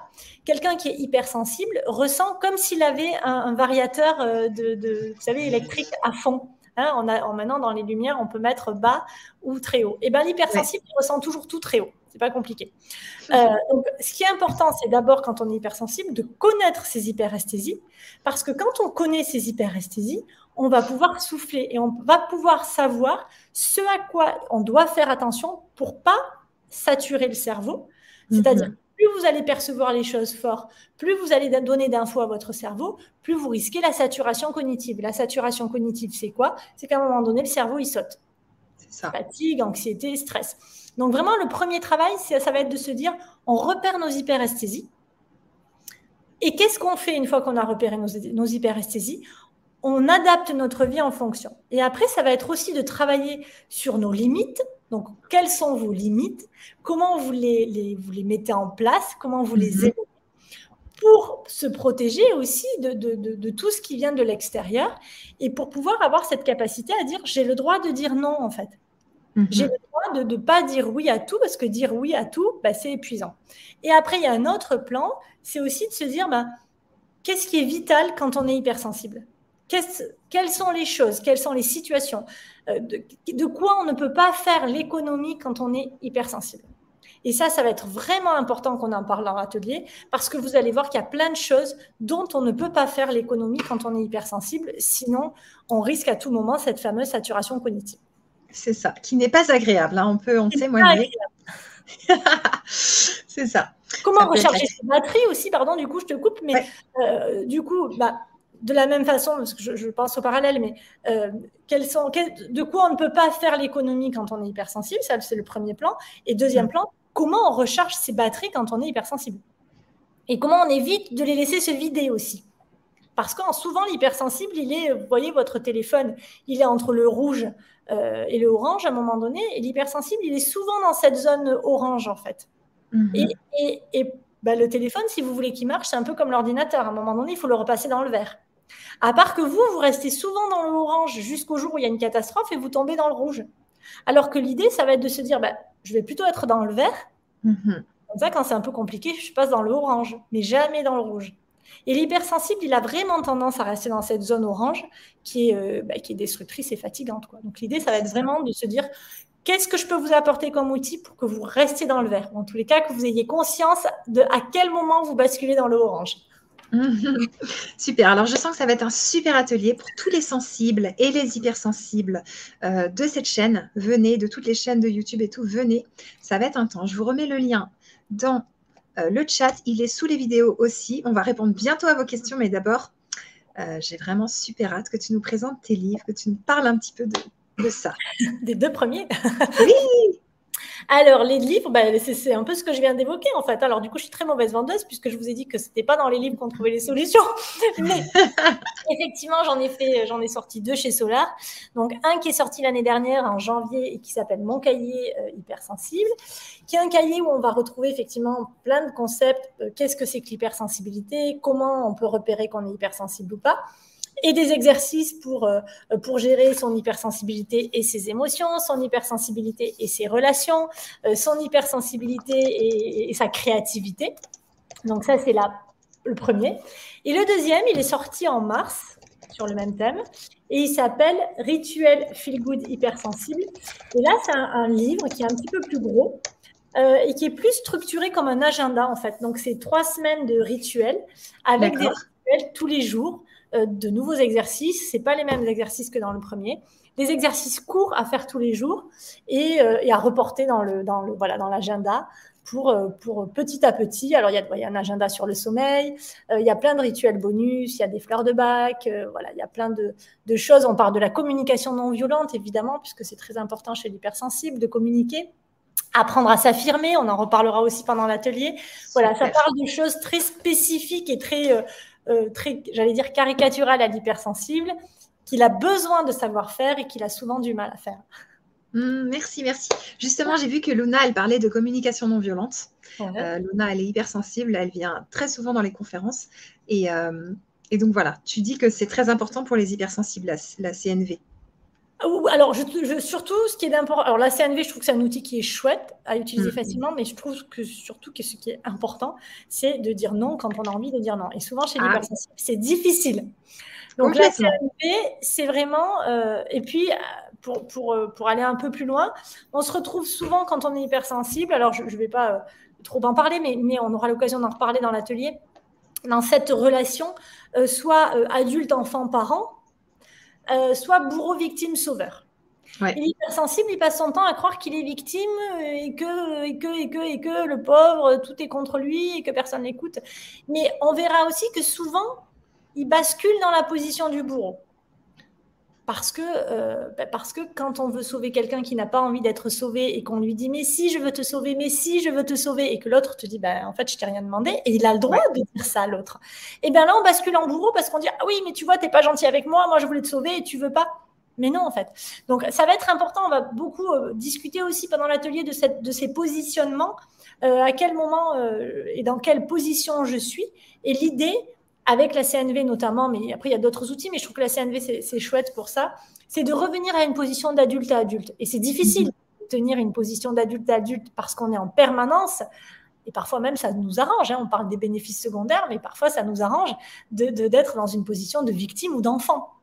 Speaker 2: Quelqu'un qui est hypersensible ressent comme s'il avait un, variateur de, vous savez, électrique à fond. Hein, on a, maintenant, dans les lumières, on peut mettre bas ou très haut. Et eh bien, l'hypersensible ressent toujours tout très haut pas compliqué. Euh, donc, ce qui est important, c'est d'abord, quand on est hypersensible, de connaître ces hyperesthésies, parce que quand on connaît ces hyperesthésies, on va pouvoir souffler et on va pouvoir savoir ce à quoi on doit faire attention pour pas saturer le cerveau. C'est-à-dire, mhm. plus vous allez percevoir les choses fort, plus vous allez donner d'infos à votre cerveau, plus vous risquez la saturation cognitive. La saturation cognitive, c'est quoi? C'est qu'à un moment donné, le cerveau, il saute. Ça. Fatigue, anxiété, stress. Donc vraiment, le premier travail, ça va être de se dire, on repère nos hyperesthésies. Et qu'est-ce qu'on fait une fois qu'on a repéré nos, hyperesthésies? On adapte notre vie en fonction. Et après, ça va être aussi de travailler sur nos limites. Donc, quelles sont vos limites? Comment vous les, vous les mettez en place? Comment vous les mhm. aidez pour se protéger aussi de, de, tout ce qui vient de l'extérieur et pour pouvoir avoir cette capacité à dire j'ai le droit de dire non en fait. J'ai mhm. le droit de ne pas dire oui à tout parce que dire oui à tout, bah, c'est épuisant. Et après, il y a un autre plan, c'est aussi de se dire bah, qu'est-ce qui est vital quand on est hypersensible? Quelles sont les choses Quelles sont les situations? Euh, de, quoi on ne peut pas faire l'économie quand on est hypersensible? Et ça, ça va être vraiment important qu'on en parle en atelier parce que vous allez voir qu'il y a plein de choses dont on ne peut pas faire l'économie quand on est hypersensible. Sinon, on risque à tout moment cette fameuse saturation cognitive.
Speaker 1: C'est ça, qui n'est pas agréable. Hein. On peut en témoigner. C'est ça.
Speaker 2: Comment recharger ses batteries aussi, pardon, du coup, je te coupe, mais euh, du coup, bah, de la même façon, parce que je, pense au parallèle, mais euh, sont, de quoi on ne peut pas faire l'économie quand on est hypersensible, ça c'est le premier plan. Et deuxième mm. plan, comment on recharge ses batteries quand on est hypersensible? Et comment on évite de les laisser se vider aussi? Parce que souvent l'hypersensible, il est, vous voyez votre téléphone, il est entre le rouge euh, et le orange à un moment donné, et l'hypersensible, il est souvent dans cette zone orange en fait. Mm-hmm. Et, bah, le téléphone, si vous voulez qu'il marche, c'est un peu comme l'ordinateur. À un moment donné, il faut le repasser dans le vert. À part que vous, vous restez souvent dans l'orange jusqu'au jour où il y a une catastrophe et vous tombez dans le rouge. Alors que l'idée, ça va être de se dire, bah, je vais plutôt être dans le vert. Mhm. Comme ça, quand c'est un peu compliqué, je passe dans l'orange, mais jamais dans le rouge. Et l'hypersensible, il a vraiment tendance à rester dans cette zone orange qui est, euh, bah, qui est destructrice et fatigante. Quoi. Donc l'idée, ça va être vraiment de se dire, qu'est-ce que je peux vous apporter comme outil pour que vous restiez dans le vert? En tous les cas, que vous ayez conscience de à quel moment vous basculez dans le orange.
Speaker 1: Super. Alors, je sens que ça va être un super atelier pour tous les sensibles et les hypersensibles euh, de cette chaîne. Venez, de toutes les chaînes de YouTube et tout, venez. Ça va être un temps. Je vous remets le lien dans euh, le chat. Il est sous les vidéos aussi. On va répondre bientôt à vos questions, mais d'abord, euh, j'ai vraiment super hâte que tu nous présentes tes livres, que tu nous parles un petit peu de, de ça.
Speaker 2: Des deux premiers?
Speaker 1: oui
Speaker 2: alors, les livres, bah, c'est un peu ce que je viens d'évoquer en fait. Alors, du coup, je suis très mauvaise vendeuse puisque je vous ai dit que ce n'était pas dans les livres qu'on trouvait les solutions. Mais effectivement, j'en ai fait, j'en ai sorti deux chez Solar. Donc, un qui est sorti l'année dernière en janvier et qui s'appelle Mon cahier euh, hypersensible, qui est un cahier où on va retrouver effectivement plein de concepts. Euh, qu'est-ce que c'est que l'hypersensibilité Comment on peut repérer qu'on est hypersensible ou pas et des exercices pour, euh, pour gérer son hypersensibilité et ses émotions, son hypersensibilité et ses relations, euh, son hypersensibilité et, sa créativité. Donc ça, c'est le premier. Et le deuxième, il est sorti en mars sur le même thème et il s'appelle Rituel Feel Good Hypersensible. Et là, c'est un, livre qui est un petit peu plus gros. Euh, et qui est plus structuré comme un agenda en fait. Donc c'est trois semaines de rituels avec des rituels tous les jours de nouveaux exercices. C'est pas les mêmes exercices que dans le premier. Des exercices courts à faire tous les jours et, euh, à reporter dans le, dans le voilà dans l'agenda pour, euh, pour petit à petit. Alors, il y, a, il y a un agenda sur le sommeil, il y a plein de rituels bonus, il y a des fleurs de bac, voilà, il y a plein de, de, choses. On parle de la communication non violente, évidemment, puisque c'est très important chez l'hypersensible de communiquer. Apprendre à s'affirmer, on en reparlera aussi pendant l'atelier. Voilà, ça parle de choses très spécifiques et très, euh, très, j'allais dire, caricatural à l'hypersensible, qu'il a besoin de savoir faire et qu'il a souvent du mal à faire.
Speaker 1: Mmh, merci, merci. Justement, j'ai vu que Luna, elle parlait de communication non violente. Euh, Luna, elle est hypersensible, elle vient très souvent dans les conférences. Et, euh, et donc voilà, tu dis que c'est très important pour les hypersensibles, la CNV.
Speaker 2: Alors, je, surtout, ce qui est d'important, alors la CNV, je trouve que c'est un outil qui est chouette à utiliser mm. facilement, mais je trouve que surtout que ce qui est important, c'est de dire non quand on a envie de dire non. Et souvent, chez les ah personnes, c'est difficile. Donc la CNV, c'est vraiment, euh, et puis pour, pour, euh, pour, aller un peu plus loin, on se retrouve souvent quand on est hypersensible, alors je ne vais pas euh, trop en parler, mais, mais on aura l'occasion d'en reparler dans l'atelier, dans cette relation, soit adulte, enfant, parent, euh, soit bourreau, victime, sauveur. Ouais. Il est hypersensible, il passe son temps à croire qu'il est victime et que, et que, et que, et que le pauvre, tout est contre lui et que personne n'écoute. Mais on verra aussi que souvent, il bascule dans la position du bourreau parce que, euh, bah, parce que quand on veut sauver quelqu'un qui n'a pas envie d'être sauvé et qu'on lui dit mais si je veux te sauver, mais si je veux te sauver et que l'autre te dit bah, en fait je t'ai rien demandé et il a le droit de dire ça à l'autre. Et bien là on bascule en bourreau parce qu'on dit ah oui mais tu vois t'es pas gentil avec moi, moi je voulais te sauver et tu veux pas. Mais non en fait. Donc ça va être important, on va beaucoup euh, discuter aussi pendant l'atelier de, cette, de ces positionnements, euh, à quel moment et dans quelle position je suis. Et l'idée, avec la CNV notamment, mais après il y a d'autres outils, mais je trouve que la CNV c'est chouette pour ça, c'est de revenir à une position d'adulte à adulte. Et c'est difficile de tenir une position d'adulte à adulte parce qu'on est en permanence, et parfois même ça nous arrange, hein. on parle des bénéfices secondaires, mais parfois ça nous arrange d'être de, d'être dans une position de victime ou d'enfant.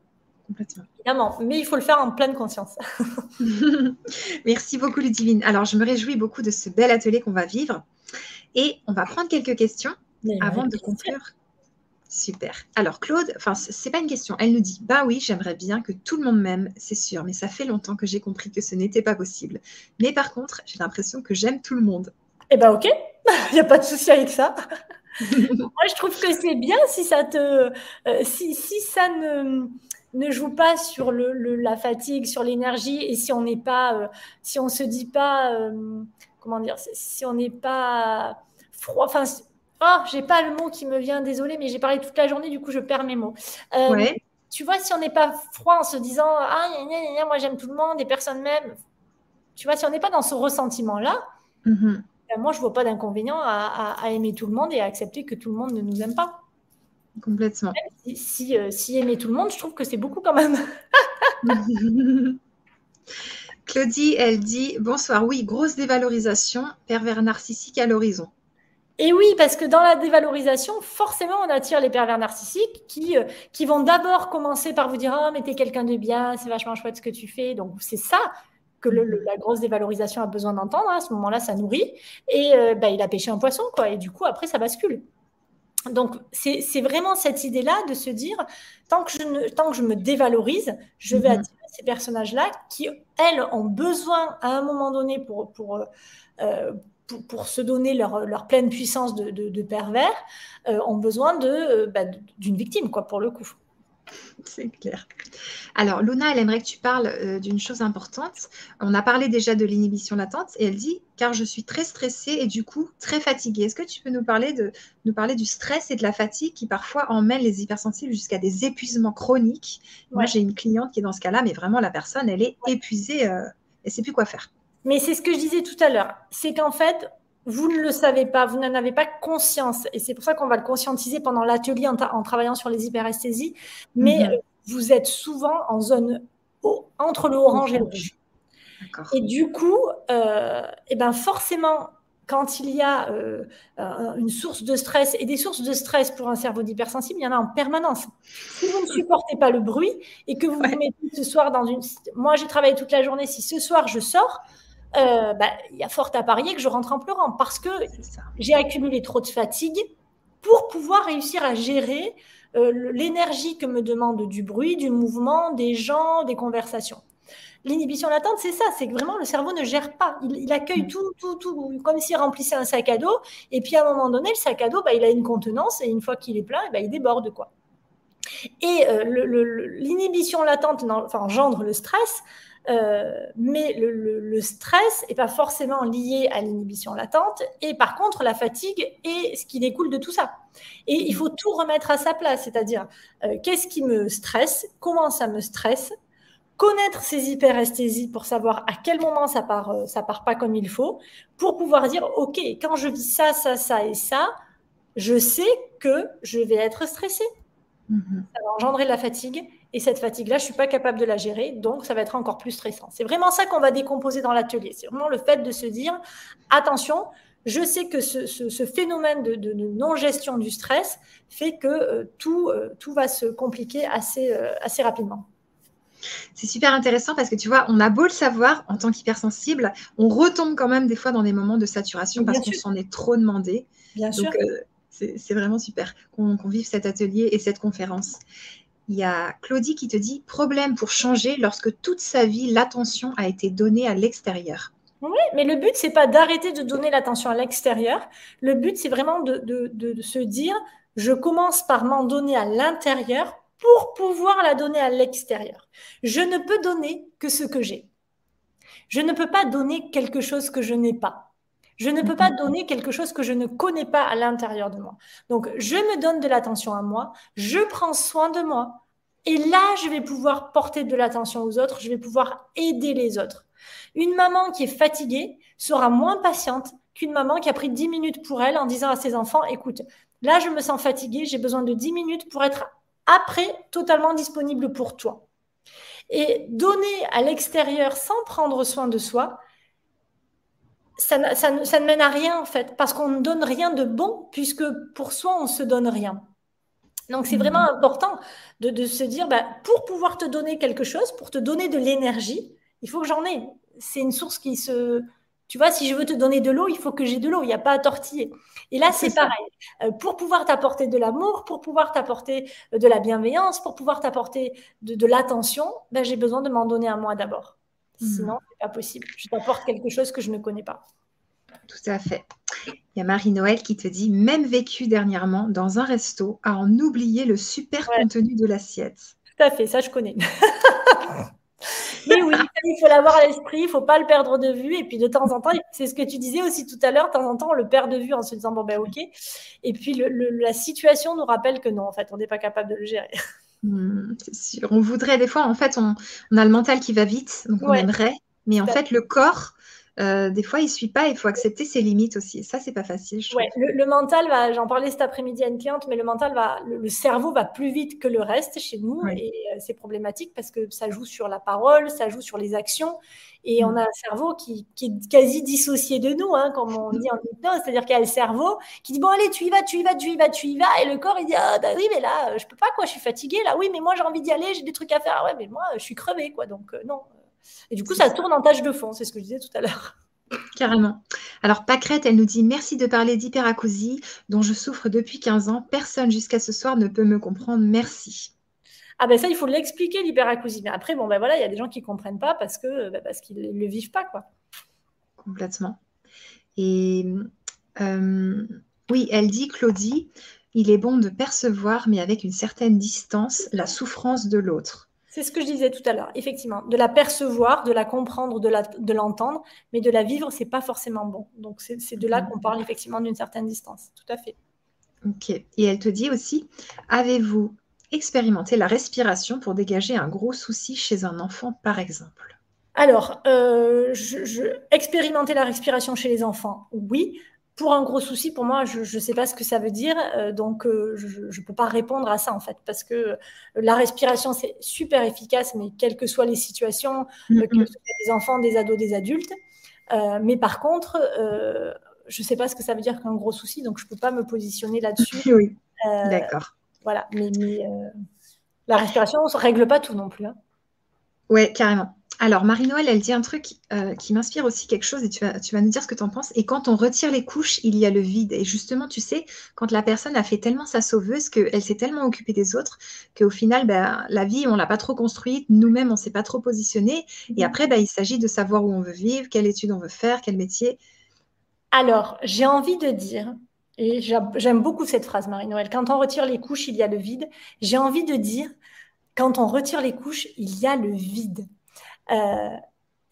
Speaker 2: Complètement. Évidemment, mais il faut le faire en pleine conscience.
Speaker 1: Merci beaucoup Ludivine. Alors je me réjouis beaucoup de ce bel atelier qu'on va vivre et on va prendre quelques questions avant de conclure Super. Alors Claude, enfin c'est pas une question. Elle nous dit bah oui, j'aimerais bien que tout le monde m'aime, c'est sûr, mais ça fait longtemps que j'ai compris que ce n'était pas possible. Mais par contre, j'ai l'impression que j'aime tout le monde.
Speaker 2: Eh ben ok. Il n'y a pas de souci avec ça. Moi, je trouve que c'est bien si ça te, euh, si, si, ça ne, ne joue pas sur le, la fatigue, sur l'énergie, et si on n'est pas, euh, si on se dit pas, euh, comment dire, si on n'est pas froid, enfin, oh, j'ai pas le mot qui me vient, désolé, mais j'ai parlé toute la journée, du coup, je perds mes mots. Tu vois, si on n'est pas froid en se disant, ah, moi j'aime tout le monde, et personne m'aime, tu vois, si on n'est pas dans ce ressentiment-là, mm-hmm. Ben, moi, je ne vois pas d'inconvénient à, aimer tout le monde et à accepter que tout le monde ne nous aime pas.
Speaker 1: Complètement.
Speaker 2: si, euh, si, aimer tout le monde, je trouve que c'est beaucoup quand même.
Speaker 1: Claudie, elle dit Bonsoir, oui, grosse dévalorisation, pervers narcissique à l'horizon.
Speaker 2: Et oui, parce que dans la dévalorisation, forcément, on attire les pervers narcissiques qui, euh, qui vont d'abord commencer par vous dire Oh, mais t'es quelqu'un de bien, c'est vachement chouette ce que tu fais. Donc, c'est ça que la grosse dévalorisation a besoin d'entendre. Hein. À ce moment-là, ça nourrit. Et euh, bah, il a pêché un poisson, quoi. Et du coup, après, ça bascule. Donc, c'est vraiment cette idée-là de se dire, tant que, je ne, tant que je me dévalorise, je vais mhm. attirer ces personnages-là qui, elles, ont besoin à un moment donné pour, pour, euh, pour, se donner leur, leur, pleine puissance de, pervers, euh, ont besoin bah, d'une victime, quoi, pour le coup.
Speaker 1: C'est clair. Alors, Luna, elle aimerait que tu parles euh, d'une chose importante. On a parlé déjà de l'inhibition latente et elle dit car je suis très stressée et du coup très fatiguée. Est-ce que tu peux nous parler, de, nous parler du stress et de la fatigue qui parfois emmènent les hypersensibles jusqu'à des épuisements chroniques? Moi, j'ai une cliente qui est dans ce cas-là, mais vraiment la personne, elle est épuisée euh, et ne sait plus quoi faire.
Speaker 2: Mais c'est ce que je disais tout à l'heure. C'est qu'en fait, vous ne le savez pas, vous n'en avez pas conscience. Et c'est pour ça qu'on va le conscientiser pendant l'atelier en, travaillant sur les hyperesthésies. Mais mhm. euh, vous êtes souvent en zone entre le orange et le rouge. Et du coup, euh, et eh ben forcément, quand il y a euh, une source de stress et des sources de stress pour un cerveau d'hypersensible, il y en a en permanence. Si vous ne supportez pas le bruit et que vous vous mettez ce soir dans une... Moi, j'ai travaillé toute la journée. Si ce soir, je sors, euh, bah, il y a fort à parier que je rentre en pleurant parce que j'ai accumulé trop de fatigue pour pouvoir réussir à gérer euh, l'énergie que me demande du bruit, du mouvement, des gens, des conversations. L'inhibition latente, c'est ça, c'est que vraiment le cerveau ne gère pas. Il, accueille mm. tout, tout, tout, comme s'il remplissait un sac à dos. Et puis à un moment donné, le sac à dos, bah, il a une contenance et une fois qu'il est plein, bah, il déborde. quoi. Et euh, l'inhibition latente enfin, engendre le stress. Euh, mais le, stress n'est pas forcément lié à l'inhibition latente. Et par contre, la fatigue est ce qui découle de tout ça. Et il faut tout remettre à sa place, c'est-à-dire euh, qu'est-ce qui me stresse, comment ça me stresse, connaître ces hyperesthésies pour savoir à quel moment ça part, euh, ça part pas comme il faut, pour pouvoir dire, OK, quand je vis ça, ça, ça et ça, je sais que je vais être stressée. Mm-hmm. Ça va engendrer de la fatigue et cette fatigue-là, je ne suis pas capable de la gérer, donc ça va être encore plus stressant. C'est vraiment ça qu'on va décomposer dans l'atelier. C'est vraiment le fait de se dire, attention, je sais que ce, phénomène de, non-gestion du stress fait que euh, tout, euh, tout va se compliquer assez, euh, assez rapidement.
Speaker 1: C'est super intéressant parce que tu vois, on a beau le savoir en tant qu'hypersensible, on retombe quand même des fois dans des moments de saturation parce qu'on s'en est trop demandé.
Speaker 2: Bien
Speaker 1: sûr. c'est vraiment super qu'on vive cet atelier et cette conférence il y a Claudie qui te dit problème pour changer lorsque toute sa vie l'attention a été donnée à l'extérieur.
Speaker 2: Oui, mais le but, c'est pas d'arrêter de donner l'attention à l'extérieur. Le but, c'est vraiment de, de, se dire je commence par m'en donner à l'intérieur pour pouvoir la donner à l'extérieur. Je ne peux donner que ce que j'ai. Je ne peux pas donner quelque chose que je n'ai pas. Je ne peux pas mhm. donner quelque chose que je ne connais pas à l'intérieur de moi. Donc, je me donne de l'attention à moi, je prends soin de moi. Et là, je vais pouvoir porter de l'attention aux autres, je vais pouvoir aider les autres. Une maman qui est fatiguée sera moins patiente qu'une maman qui a pris 10 minutes pour elle en disant à ses enfants, écoute, là, je me sens fatiguée, j'ai besoin de 10 minutes pour être après totalement disponible pour toi. Et donner à l'extérieur sans prendre soin de soi, ça, ne mène à rien en fait, parce qu'on ne donne rien de bon, puisque pour soi, on se donne rien. Donc c'est vraiment mhm. important de, se dire, bah, pour pouvoir te donner quelque chose, pour te donner de l'énergie, il faut que j'en ai. C'est une source qui se... Tu vois, si je veux te donner de l'eau, il faut que j'ai de l'eau, il n'y a pas à tortiller. Et là, c'est pareil. Euh, pour pouvoir t'apporter de l'amour, pour pouvoir t'apporter euh, de la bienveillance, pour pouvoir t'apporter de, l'attention, ben, j'ai besoin de m'en donner à moi d'abord. Sinon, hmm. c'est pas possible. Je t'apporte quelque chose que je ne connais pas.
Speaker 1: Tout à fait. Il y a Marie-Noël qui te dit même vécu dernièrement dans un resto à en oublier le super contenu de l'assiette.
Speaker 2: Tout à fait, ça je connais. Mais oui, il faut l'avoir à l'esprit, il ne faut pas le perdre de vue. Et puis de temps en temps, c'est ce que tu disais aussi tout à l'heure, de temps en temps, on le perd de vue en se disant, bon ben ok. Et puis la situation nous rappelle que non, en fait, on n'est pas capable de le gérer.
Speaker 1: Hmm, c'est sûr. On voudrait, des fois, en fait, on, a le mental qui va vite, donc on aimerait. Mais en fait, le corps, euh, des fois, il ne suit pas. Il faut accepter ses limites aussi. ça, c'est pas facile.
Speaker 2: Ouais, le, mental va. J'en parlais cet après-midi à une cliente, mais le mental va. Le, cerveau va plus vite que le reste chez nous, et euh, c'est problématique parce que ça joue sur la parole, ça joue sur les actions, et mm. on a un cerveau qui, est quasi dissocié de nous, hein, comme on dit en hypnose. C'est-à-dire qu'il y a le cerveau qui dit bon allez, tu y vas, tu y vas, tu y vas, tu y vas, et le corps il dit ah bah oui, mais là, euh, je peux pas quoi, je suis fatiguée là. Oui, mais moi j'ai envie d'y aller, j'ai des trucs à faire. Ah ouais, mais moi je suis crevée quoi, donc non. Et du coup, ça tourne en tâche de fond, c'est ce que je disais tout à l'heure.
Speaker 1: Carrément. Alors, Pâquerette, elle nous dit Merci de parler d'hyperacousie, dont je souffre depuis 15 ans. Personne jusqu'à ce soir ne peut me comprendre. Merci.
Speaker 2: Ah ben ça, il faut l'expliquer, l'hyperacousie. Mais après, bon ben voilà, il y a des gens qui ne comprennent pas parce que ben, parce qu'ils ne le vivent pas, quoi.
Speaker 1: Complètement. Et euh, oui, elle dit, Claudie, il est bon de percevoir, mais avec une certaine distance, la souffrance de l'autre.
Speaker 2: C'est ce que je disais tout à l'heure, effectivement. De la percevoir, de la comprendre, de l'entendre, mais de la vivre, c'est pas forcément bon. Donc, c'est de là qu'on parle effectivement d'une certaine distance. Tout à fait.
Speaker 1: Ok. Et elle te dit aussi, avez-vous expérimenté la respiration pour dégager un gros souci chez un enfant, par exemple?
Speaker 2: Alors, euh, je, expérimenter la respiration chez les enfants, oui pour un gros souci, pour moi, je ne sais pas ce que ça veut dire, euh, donc euh, je ne peux pas répondre à ça en fait, parce que euh, la respiration c'est super efficace, mais quelles que soient les situations, que ce soit des enfants, des ados, des adultes. mais par contre, je ne sais pas ce que ça veut dire qu'un gros souci, donc je ne peux pas me positionner là-dessus.
Speaker 1: oui, d'accord.
Speaker 2: Voilà, mais, la respiration, on ne règle pas tout non plus. Hein.
Speaker 1: Oui, carrément. Alors, Marie-Noël, elle dit un truc euh, qui m'inspire aussi quelque chose et tu vas, tu vas nous dire ce que tu en penses. Et quand on retire les couches, il y a le vide. Et justement, tu sais, quand la personne a fait tellement sa sauveuse qu'elle s'est tellement occupée des autres qu'au final, ben, la vie, on ne l'a pas trop construite. Nous-mêmes, on ne s'est pas trop positionné. Et mhm. après, ben, il s'agit de savoir où on veut vivre, quelle étude on veut faire, quel métier.
Speaker 2: Alors, j'ai envie de dire, et j'aime beaucoup cette phrase, Marie-Noël, quand on retire les couches, il y a le vide. J'ai envie de dire, quand on retire les couches, il y a le vide. Euh,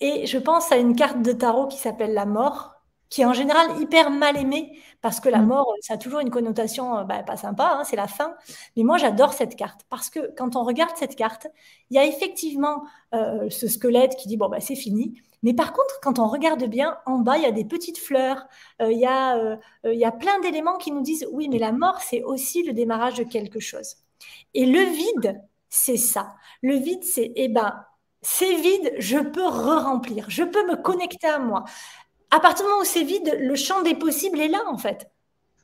Speaker 2: et je pense à une carte de tarot qui s'appelle la mort, qui est en général hyper mal aimée, parce que la mm. mort, ça a toujours une connotation euh, bah, pas sympa, hein, c'est la fin. Mais moi, j'adore cette carte, parce que quand on regarde cette carte, il y a effectivement euh, ce squelette qui dit, bon, bah, c'est fini. Mais par contre, quand on regarde bien, en bas, il y a des petites fleurs, il, y a, il y a plein d'éléments qui nous disent, oui, mais la mort, c'est aussi le démarrage de quelque chose. Et le vide, c'est ça. Le vide, c'est, eh ben, c'est vide, je peux re-remplir, je peux me connecter à moi. À partir du moment où c'est vide, le champ des possibles est là, en fait.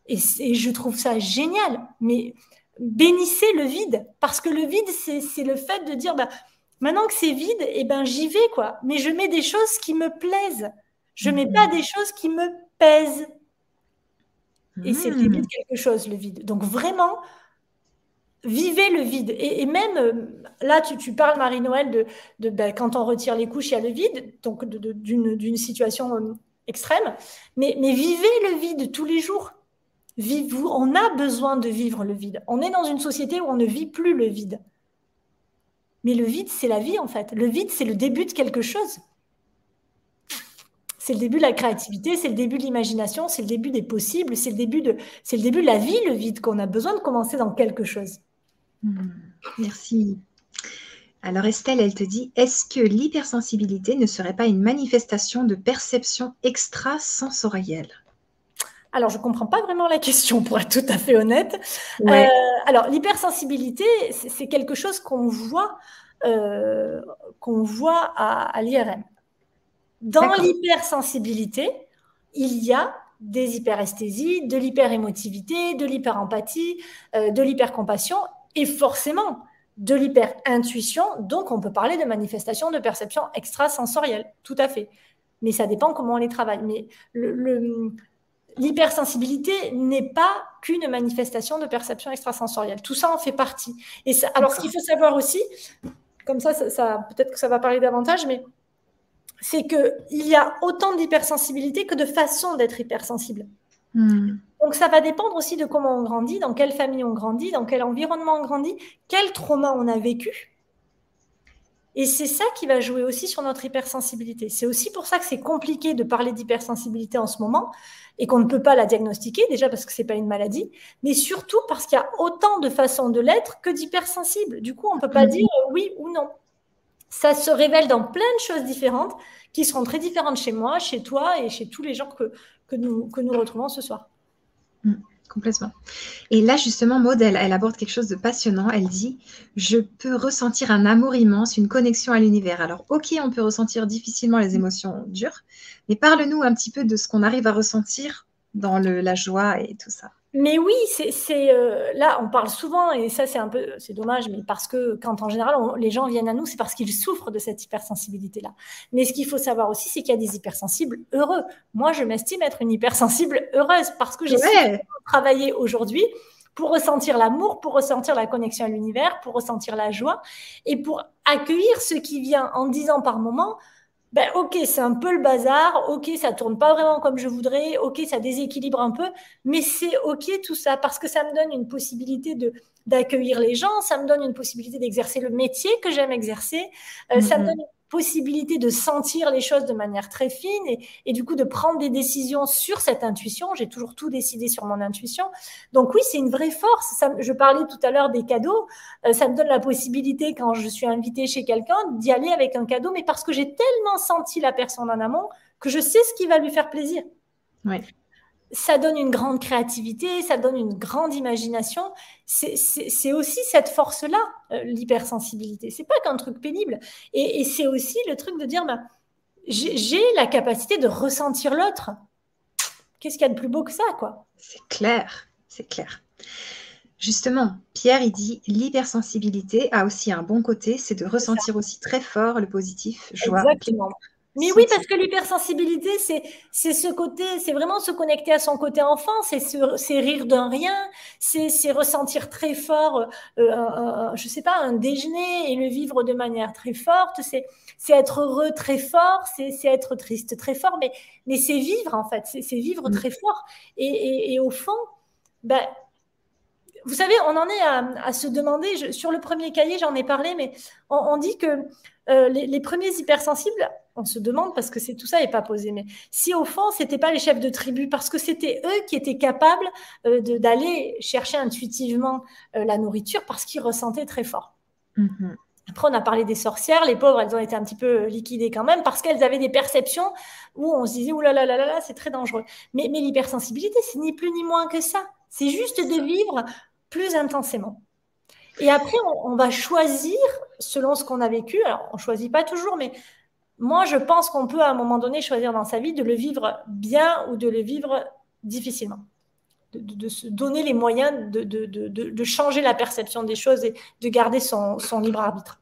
Speaker 2: Et, je trouve ça génial. Mais bénissez le vide, parce que le vide, c'est le fait de dire, bah, maintenant que c'est vide, eh ben, j'y vais, quoi. Mais je mets des choses qui me plaisent. Je mets pas des choses qui me pèsent. Et c'est mmh. quelque chose, le vide. Donc vraiment, vivez le vide. Et, même, euh, là, tu, parles, Marie-Noël, de, ben, quand on retire les couches, il y a le vide, donc d'une situation euh, extrême. Mais, vivez le vide tous les jours. vous, on a besoin de vivre le vide. On est dans une société où on ne vit plus le vide. Mais le vide, c'est la vie, en fait. Le vide, c'est le début de quelque chose. C'est le début de la créativité, c'est le début de l'imagination, c'est le début des possibles, c'est le de, c'est le début de la vie, le vide, qu'on a besoin de commencer dans quelque chose.
Speaker 1: Hmm. Merci. Alors Estelle, elle te dit, est-ce que l'hypersensibilité ne serait pas une manifestation de perception extrasensorielle?
Speaker 2: Alors, je ne comprends pas vraiment la question, pour être tout à fait honnête. Euh, alors, l'hypersensibilité, c'est quelque chose qu'on voit, euh, qu'on voit à, l'IRM. Dans l'hypersensibilité, il y a des hyperesthésies, de l'hyperémotivité, de l'hyperempathie, euh, de l'hypercompassion et forcément de l'hyper-intuition. Donc, on peut parler de manifestation de perception extrasensorielle, tout à fait. Mais ça dépend comment on les travaille. Mais l'hypersensibilité n'est pas qu'une manifestation de perception extrasensorielle. Tout ça en fait partie. Et alors, ce qu'il faut savoir aussi, comme ça, peut-être que ça va parler davantage, mais c'est qu'il y a autant d'hypersensibilité que de façons d'être hypersensible. Hmm. Donc ça va dépendre aussi de comment on grandit, dans quelle famille on grandit, dans quel environnement on grandit, quel trauma on a vécu. Et c'est ça qui va jouer aussi sur notre hypersensibilité. C'est aussi pour ça que c'est compliqué de parler d'hypersensibilité en ce moment et qu'on ne peut pas la diagnostiquer, déjà parce que ce n'est pas une maladie, mais surtout parce qu'il y a autant de façons de l'être que d'hypersensible. Du coup, on ne peut pas hmm. dire oui ou non. Ça se révèle dans plein de choses différentes qui seront très différentes chez moi, chez toi et chez tous les gens que, que, nous, que nous retrouvons ce soir.
Speaker 1: Mm, complètement. Et là, justement, Maud, elle, aborde quelque chose de passionnant. Elle dit Je peux ressentir un amour immense, une connexion à l'univers. Alors, ok, on peut ressentir difficilement les émotions dures, mais parle-nous un petit peu de ce qu'on arrive à ressentir dans le, la joie et tout ça.
Speaker 2: Mais oui, c'est euh, là, on parle souvent, et ça c'est un peu, c'est dommage, mais parce que quand en général les gens viennent à nous, c'est parce qu'ils souffrent de cette hypersensibilité-là. Mais ce qu'il faut savoir aussi, c'est qu'il y a des hypersensibles heureux. Moi, je m'estime être une hypersensible heureuse parce que j'ai travaillé aujourd'hui pour ressentir l'amour, pour ressentir la connexion à l'univers, pour ressentir la joie et pour accueillir ce qui vient en disant par moment, ben, ok, c'est un peu le bazar, ok, ça tourne pas vraiment comme je voudrais, ok, ça déséquilibre un peu, mais c'est ok tout ça parce que ça me donne une possibilité de d'accueillir les gens, ça me donne une possibilité d'exercer le métier que j'aime exercer, euh, ça me mm-hmm. donne possibilité de sentir les choses de manière très fine et, du coup de prendre des décisions sur cette intuition. J'ai toujours tout décidé sur mon intuition. Donc oui, c'est une vraie force. Je parlais tout à l'heure des cadeaux. Euh, ça me donne la possibilité, quand je suis invitée chez quelqu'un, d'y aller avec un cadeau, mais parce que j'ai tellement senti la personne en amont que je sais ce qui va lui faire plaisir.
Speaker 1: Ouais
Speaker 2: ça donne une grande créativité, ça donne une grande imagination. C'est aussi cette force-là, euh, l'hypersensibilité. C'est pas qu'un truc pénible. Et, c'est aussi le truc de dire, bah, j'ai la capacité de ressentir l'autre. Qu'est-ce qu'il y a de plus beau que ça, quoi?
Speaker 1: C'est clair, c'est clair. Justement, Pierre, il dit l'hypersensibilité a aussi un bon côté, c'est de ressentir aussi très fort le positif, joie,
Speaker 2: Exactement. Mais oui, parce que l'hypersensibilité, c'est, c'est ce côté, c'est vraiment se connecter à son côté enfant, c'est, c'est rire d'un rien, c'est, c'est ressentir très fort, euh, un, je sais pas, un déjeuner et le vivre de manière très forte, c'est, c'est être heureux très fort, c'est, c'est être triste très fort, mais, mais c'est vivre en fait, c'est, c'est vivre mm. très fort. Et, et, au fond, ben, vous savez, on en est à, se demander, sur le premier cahier, j'en ai parlé, mais on, dit que euh, les, les premiers hypersensibles, on se demande parce que c'est tout ça n'est pas posé. Mais si au fond, c'était pas les chefs de tribu, parce que c'était eux qui étaient capables euh, d'aller chercher intuitivement euh, la nourriture parce qu'ils ressentaient très fort. Mm-hmm. Après, on a parlé des sorcières. Les pauvres, elles ont été un petit peu liquidées quand même parce qu'elles avaient des perceptions où on se disait, ouh là là là là, là c'est très dangereux. Mais, mais l'hypersensibilité, c'est ni plus ni moins que ça. C'est juste de vivre plus intensément. Et après, on, on va choisir selon ce qu'on a vécu. Alors, on choisit pas toujours, mais moi, je pense qu'on peut à un moment donné choisir dans sa vie de le vivre bien ou de le vivre difficilement. De, se donner les moyens de, changer la perception des choses et de garder son, libre arbitre.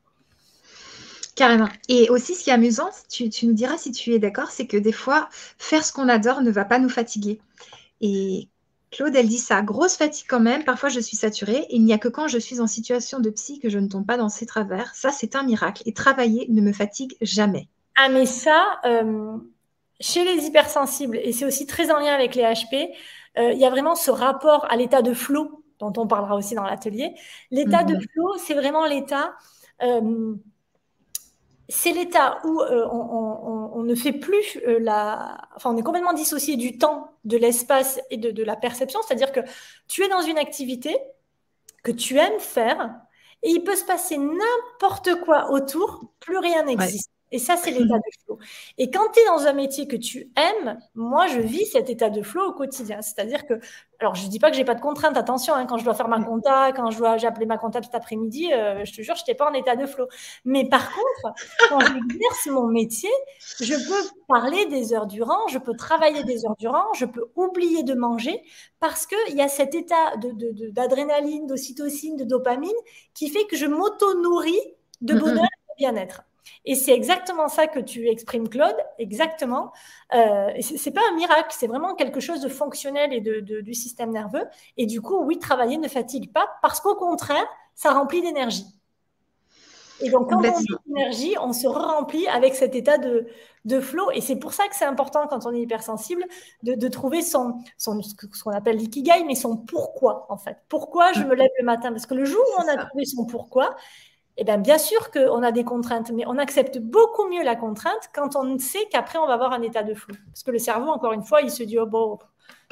Speaker 1: Carrément. Et aussi, ce qui est amusant, tu, tu nous diras si tu es d'accord, c'est que des fois, faire ce qu'on adore ne va pas nous fatiguer. Et Claude, elle dit ça, grosse fatigue quand même, parfois je suis saturée, il n'y a que quand je suis en situation de psy que je ne tombe pas dans ces travers. Ça, c'est un miracle. Et travailler ne me fatigue jamais.
Speaker 2: Ah, mais ça, euh, chez les hypersensibles, et c'est aussi très en lien avec les HP, euh, il y a vraiment ce rapport à l'état de flow, dont on parlera aussi dans l'atelier. L'état de mhm. flow, c'est vraiment l'état. Euh, c'est l'état où on, ne fait plus la. Enfin, on est complètement dissocié du temps, de l'espace et de, la perception. C'est-à-dire que tu es dans une activité que tu aimes faire et il peut se passer n'importe quoi autour, plus rien n'existe. Et ça, c'est l'état de flow. Et quand tu es dans un métier que tu aimes, moi, je vis cet état de flow au quotidien. C'est-à-dire que, alors, je dis pas que j'ai pas de contraintes, attention, hein, quand je dois faire ma compta, quand je dois, j'ai appelé ma comptable cet après-midi, euh, je te jure, je n'étais pas en état de flow. Mais par contre, quand j'exerce mon métier, je peux parler des heures durant, je peux travailler des heures durant, je peux oublier de manger parce qu'il y a cet état d'adrénaline, de, d'ocytocine, de dopamine qui fait que je m'auto-nourris de bonheur et de bien-être. Et c'est exactement ça que tu exprimes, Claude, exactement. Euh, c'est pas un miracle, c'est vraiment quelque chose de fonctionnel et de, du système nerveux. Et du coup, oui, travailler ne fatigue pas parce qu'au contraire, ça remplit d'énergie. Et donc, quand on a l'énergie, on se remplit avec cet état de, de flow. Et c'est pour ça que c'est important, quand on est hypersensible, de, de trouver son, son, ce qu'on appelle l'ikigai, mais son pourquoi, en fait. Pourquoi je me lève le matin? Parce que le jour où on a trouvé son pourquoi, eh bien, bien sûr qu'on a des contraintes, mais on accepte beaucoup mieux la contrainte quand on sait qu'après, on va avoir un état de flou. Parce que le cerveau, encore une fois, il se dit, oh, bon,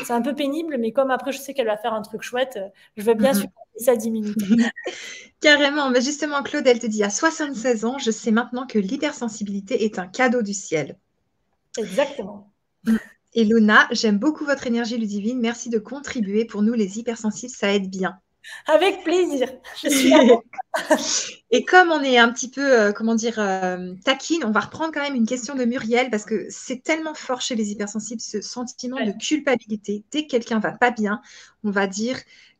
Speaker 2: c'est un peu pénible, mais comme après, je sais qu'elle va faire un truc chouette, je vais bien supporter ça 10 minutes.
Speaker 1: Carrément. Mais justement, Claude, elle te dit, à 76 ans, je sais maintenant que l'hypersensibilité est un cadeau du ciel.
Speaker 2: Exactement.
Speaker 1: Et Luna, j'aime beaucoup votre énergie ludivine. Merci de contribuer. Pour nous, les hypersensibles, ça aide bien.
Speaker 2: Avec plaisir. Je suis
Speaker 1: Et comme on est un petit peu, euh, comment dire, euh, taquine, on va reprendre quand même une question de Muriel parce que c'est tellement fort chez les hypersensibles ce sentiment de culpabilité. Dès que quelqu'un va pas bien, on va dire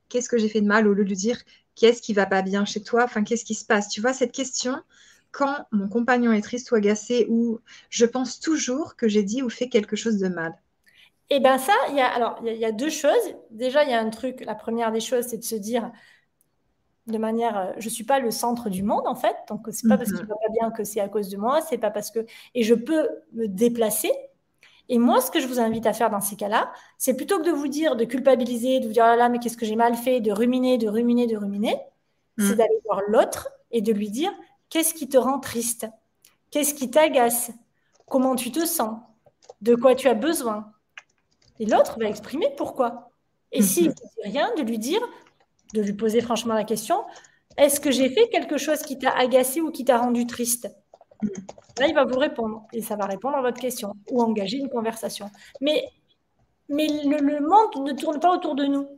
Speaker 1: qu'est-ce que j'ai fait de mal? au lieu de dire qu'est-ce qui va pas bien chez toi, enfin qu'est-ce qui se passe? Tu vois cette question quand mon compagnon est triste ou agacé ou je pense toujours que j'ai dit ou fait quelque chose de mal.
Speaker 2: Et eh bien ça, il y a, alors, il y, a deux choses. Déjà, il y a un truc, la première des choses, c'est de se dire de manière, euh, je ne suis pas le centre du monde en fait, donc c'est pas parce qu'il ne mhm. va pas bien que c'est à cause de moi, c'est pas parce que... Et je peux me déplacer. Et moi, ce que je vous invite à faire dans ces cas-là, c'est plutôt que de vous dire, de culpabiliser, de vous dire, oh là là, mais qu'est-ce que j'ai mal fait, de ruminer, de ruminer, de ruminer, c'est mhm. d'aller voir l'autre et de lui dire, qu'est-ce qui te rend triste? Qu'est-ce qui t'agace? Comment tu te sens? De quoi tu as besoin? Et l'autre va exprimer pourquoi. Et mhm. s'il ne dit rien, de lui dire, de lui poser franchement la question, est-ce que j'ai fait quelque chose qui t'a agacé ou qui t'a rendu triste mhm. Là, il va vous répondre et ça va répondre à votre question ou engager une conversation. Mais, mais le, monde ne tourne pas autour de nous.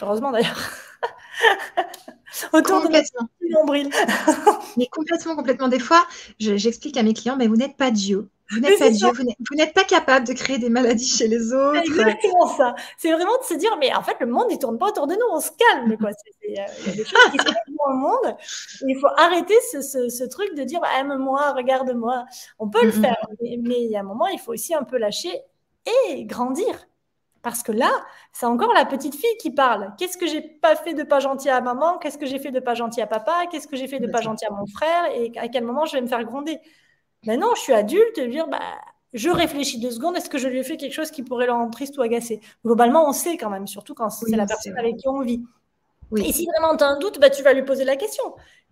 Speaker 2: Heureusement d'ailleurs.
Speaker 1: autour de notre nombril. mais complètement, complètement. Des fois, j'explique à mes clients, mais vous n'êtes pas Dieu. Vous n'êtes pas Dieu, vous n'êtes pas capable de créer des maladies chez les autres.
Speaker 2: C'est exactement ça. C'est vraiment de se dire, mais en fait, le monde, il tourne pas autour de nous, on se calme. Quoi. Euh, il y a des choses qui se passent dans le monde. il faut arrêter ce, ce, truc de dire, aime-moi, regarde-moi. On peut le faire, mais, mais il y a un moment, il faut aussi un peu lâcher et grandir. Parce que là, c'est encore la petite fille qui parle. Qu'est-ce que j'ai pas fait de pas gentil à maman? Qu'est-ce que j'ai fait de pas gentil à papa? Qu'est-ce que j'ai fait de pas gentil à mon frère? Et à quel moment je vais me faire gronder? Maintenant, je suis adulte, et dire, bah, je réfléchis deux secondes, est-ce que je lui ai fait quelque chose qui pourrait le rendre triste ou agacé? Globalement, on sait quand même, surtout quand c'est la personne avec qui on vit. Et si vraiment tu as un doute, bah, tu vas lui poser la question.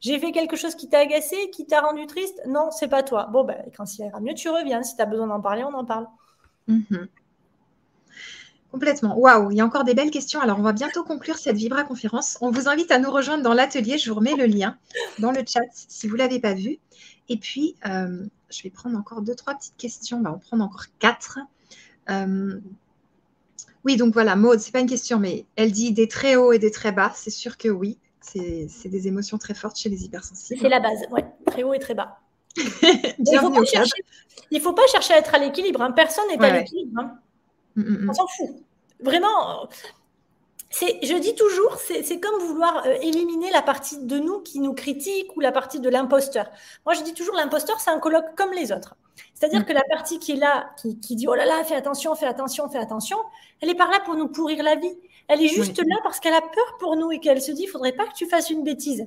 Speaker 2: J'ai fait quelque chose qui t'a agacé, qui t'a rendu triste? Non, c'est pas toi. Bon, bah, quand il ira mieux, tu reviens. Si tu as besoin d'en parler, on en parle.
Speaker 1: Mhm. Complètement. Waouh, il y a encore des belles questions. Alors, on va bientôt conclure cette Vibra conférence. On vous invite à nous rejoindre dans l'atelier. Je vous remets le lien dans le chat si vous ne l'avez pas vu. Et puis, euh, je vais prendre encore deux, trois petites questions. On va en prendre encore quatre. Euh, oui, donc voilà, Maud, c'est pas une question, mais elle dit des très hauts et des très bas. C'est sûr que oui, c'est des émotions très fortes chez les hypersensibles.
Speaker 2: C'est la base, oui. Très haut et très bas. il ne faut, pas chercher à être à l'équilibre. Hein. Personne n'est à l'équilibre. Hein. Mm, mm, mm. On s'en fout. Vraiment, je dis toujours, c'est comme vouloir euh, éliminer la partie de nous qui nous critique ou la partie de l'imposteur. Moi, je dis toujours, l'imposteur, c'est un colloque comme les autres. C'est-à-dire mm. que la partie qui est là, qui, dit, oh là là, fais attention, fais attention, fais attention, elle est par là pour nous pourrir la vie. Elle est juste là parce qu'elle a peur pour nous et qu'elle se dit, il faudrait pas que tu fasses une bêtise.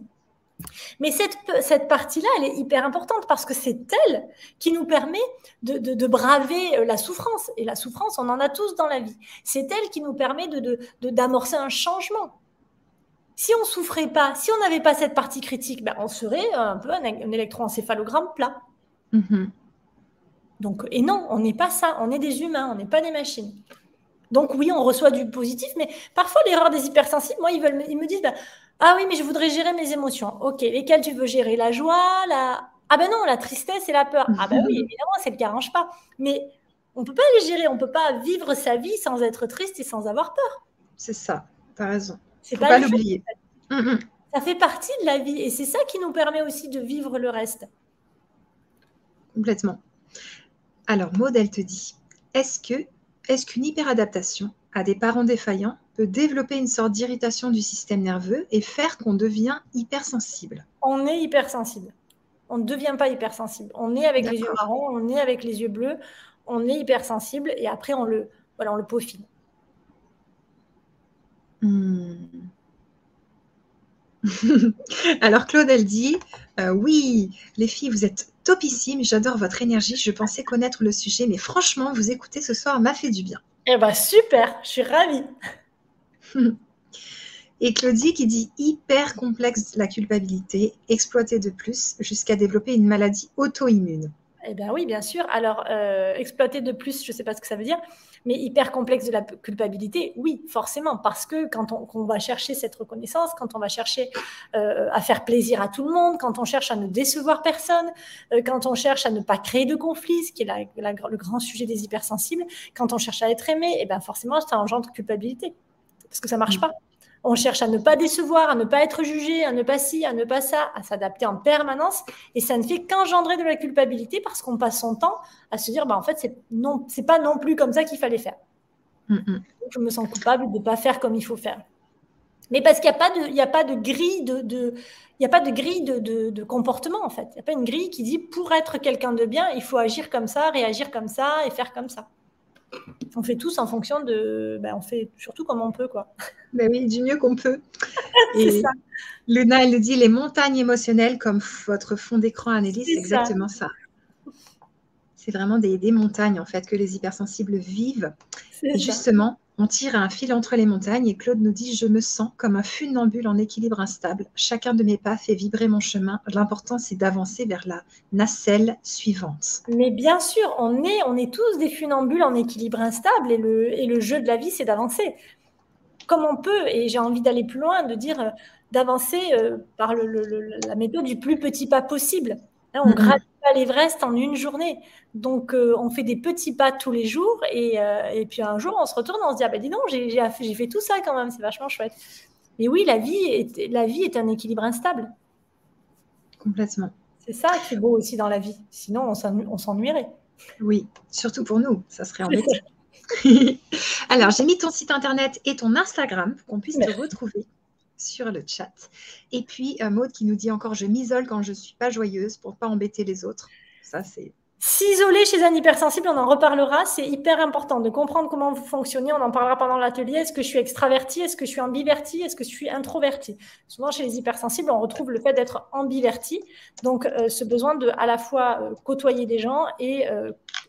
Speaker 2: Mais cette, cette partie-là, elle est hyper importante parce que c'est elle qui nous permet de, de, braver euh, la souffrance. Et la souffrance, on en a tous dans la vie. C'est elle qui nous permet d'amorcer un changement. Si on souffrait pas, si on n'avait pas cette partie critique, ben on serait un peu un, électroencéphalogramme plat. Mm-hmm. Donc, et non, on n'est pas ça. On est des humains, on n'est pas des machines. Donc oui, on reçoit du positif, mais parfois l'erreur des hypersensibles, moi, ils, veulent, ils me disent, ben, ah oui, mais je voudrais gérer mes émotions. Ok, lesquelles tu veux gérer? La joie, la... Ah ben non, la tristesse et la peur. Ah ben oui, évidemment, c'est le arrange pas. Mais on peut pas les gérer, on peut pas vivre sa vie sans être triste et sans avoir peur.
Speaker 1: C'est ça, tu as raison. C'est pas, pas l'oublier.
Speaker 2: Mm. Ça fait partie de la vie et c'est ça qui nous permet aussi de vivre le reste.
Speaker 1: Complètement. Alors, Maud, elle te dit, est-ce que est-ce qu'une hyperadaptation à des parents défaillants peut développer une sorte d'irritation du système nerveux et faire qu'on devient hypersensible.
Speaker 2: On est hypersensible. On ne devient pas hypersensible. On est avec les yeux marrons, on est avec les yeux bleus, on est hypersensible et après on le, voilà, on le peaufine.
Speaker 1: Hmm. Alors Claude, elle dit, Euh, oui, les filles, vous êtes topissimes. J'adore votre énergie. Je pensais connaître le sujet, mais franchement, vous écouter ce soir m'a fait du bien.
Speaker 2: Eh bien, super, je suis ravie.
Speaker 1: Et Claudie qui dit hyper complexe la culpabilité, exploiter de plus jusqu'à développer une maladie auto-immune.
Speaker 2: Eh bien oui, bien sûr. Alors, euh, exploiter de plus, je ne sais pas ce que ça veut dire, mais hyper complexe de la culpabilité, oui, forcément, parce que quand on, va chercher cette reconnaissance, quand on va chercher euh, à faire plaisir à tout le monde, quand on cherche à ne décevoir personne, euh, quand on cherche à ne pas créer de conflits, ce qui est le grand sujet des hypersensibles, quand on cherche à être aimé, eh bien forcément, ça engendre culpabilité, parce que ça marche mm. pas. On cherche à ne pas décevoir, à ne pas être jugé, à ne pas ci, à ne pas ça, à s'adapter en permanence. Et ça ne fait qu'engendrer de la culpabilité parce qu'on passe son temps à se dire, bah, en fait, c'est non, c'est pas non plus comme ça qu'il fallait faire. je me sens coupable de ne pas faire comme il faut faire. Mais parce qu'il n'y a, pas de, a pas de grille de, il a pas de grille de, de, comportement, en fait. Il n'y a pas une grille qui dit pour être quelqu'un de bien, il faut agir comme ça, réagir comme ça et faire comme ça on fait tous en fonction de. Ben, on fait surtout comme on peut, quoi.
Speaker 1: Ben oui, du mieux qu'on peut. Et ça. Luna, elle dit les montagnes émotionnelles comme votre fond d'écran, Anneli, c'est exactement ça. C'est vraiment des, des, montagnes, en fait, que les hypersensibles vivent. Et justement, on tire un fil entre les montagnes et Claude nous dit Je me sens comme un funambule en équilibre instable. Chacun de mes pas fait vibrer mon chemin. L'important, c'est d'avancer vers la nacelle suivante.
Speaker 2: Mais bien sûr, on est, tous des funambules en équilibre instable et le, le jeu de la vie, c'est d'avancer. Comme on peut, et j'ai envie d'aller plus loin, de dire euh, d'avancer euh, par la méthode du plus petit pas possible. On mm pas l'Everest en une journée. Donc, euh, on fait des petits pas tous les jours. Et, euh, et, puis un jour, on se retourne, on se dit Ah ben dis donc, j'ai fait tout ça quand même, c'est vachement chouette. Mais oui, la vie est, la vie est un équilibre instable.
Speaker 1: Complètement.
Speaker 2: C'est ça qui est beau aussi dans la vie. Sinon, on s'ennuierait.
Speaker 1: Oui, surtout pour nous, ça serait embêtant. Alors, j'ai mis ton site internet et ton Instagram pour qu'on puisse te retrouver sur le chat. Et puis, euh, Maude qui nous dit encore Je m'isole quand je ne suis pas joyeuse pour ne pas embêter les autres. Ça, c'est.
Speaker 2: S'isoler chez un hypersensible, on en reparlera, c'est hyper important de comprendre comment vous fonctionnez. On en parlera pendant l'atelier. Est-ce que je suis extraverti? Est-ce que je suis ambiverti? Est-ce que je suis introverti? Souvent, chez les hypersensibles, on retrouve le fait d'être ambiverti. Donc, euh, ce besoin de à la fois euh, côtoyer des gens et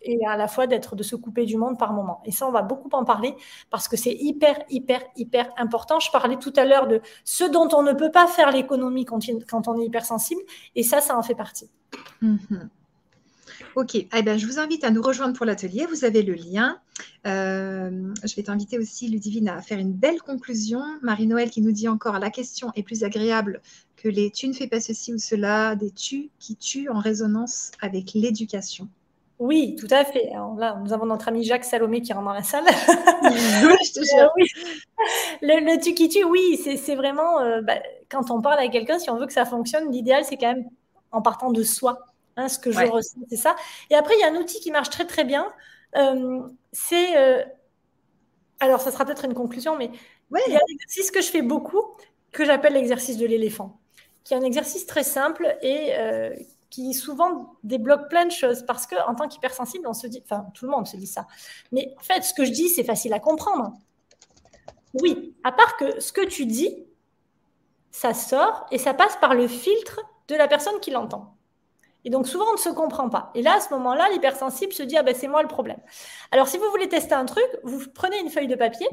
Speaker 2: et à la fois d'être de se couper du monde par moment. Et ça, on va beaucoup en parler parce que c'est hyper, hyper, hyper important. Je parlais tout à l'heure de ce dont on ne peut pas faire l'économie quand, on est hypersensible, et ça, ça en fait partie.
Speaker 1: Mhm. Ok, eh ben, je vous invite à nous rejoindre pour l'atelier. Vous avez le lien. Euh, je vais t'inviter aussi, Ludivine, à faire une belle conclusion. Marie-Noël qui nous dit encore la question est plus agréable que les tu ne fais pas ceci ou cela, des tu qui tuent en résonance avec l'éducation.
Speaker 2: Oui, tout à fait. là, nous avons notre ami Jacques Salomé qui rentre dans la salle. je te euh, oui. Le, le tu qui tue, oui, c'est vraiment euh, bah, quand on parle à quelqu'un, si on veut que ça fonctionne, l'idéal c'est quand même en partant de soi. Hein, ce que je ressens, c'est ça. Et après, il y a un outil qui marche très très bien. Euh, c'est alors, ça sera peut-être une conclusion, mais il y a un exercice que je fais beaucoup que j'appelle l'exercice de l'éléphant, qui est un exercice très simple et qui souvent débloque plein de choses parce que en tant qu'hypersensible, on se dit, enfin tout le monde se dit ça, mais en fait ce que je dis c'est facile à comprendre. Oui, à part que ce que tu dis, ça sort et ça passe par le filtre de la personne qui l'entend. Et donc souvent on ne se comprend pas. Et là à ce moment-là, l'hypersensible se dit ah ben c'est moi le problème. Alors si vous voulez tester un truc, vous prenez une feuille de papier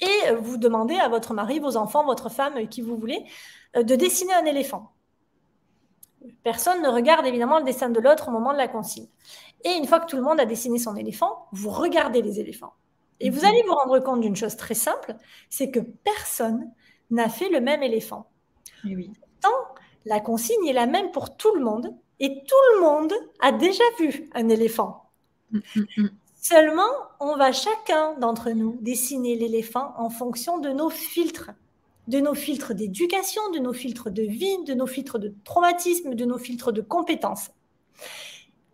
Speaker 2: et vous demandez à votre mari, vos enfants, votre femme, qui vous voulez, euh, de dessiner un éléphant. Personne ne regarde évidemment le dessin de l'autre au moment de la consigne. Et une fois que tout le monde a dessiné son éléphant, vous regardez les éléphants. Et vous mhm. allez vous rendre compte d'une chose très simple, c'est que personne n'a fait le même éléphant.
Speaker 1: oui.
Speaker 2: Tant la consigne est la même pour tout le monde et tout le monde a déjà vu un éléphant. Mm, mm, mm. Seulement, on va chacun d'entre nous dessiner l'éléphant en fonction de nos filtres de nos filtres d'éducation, de nos filtres de vie, de nos filtres de traumatisme, de nos filtres de compétences.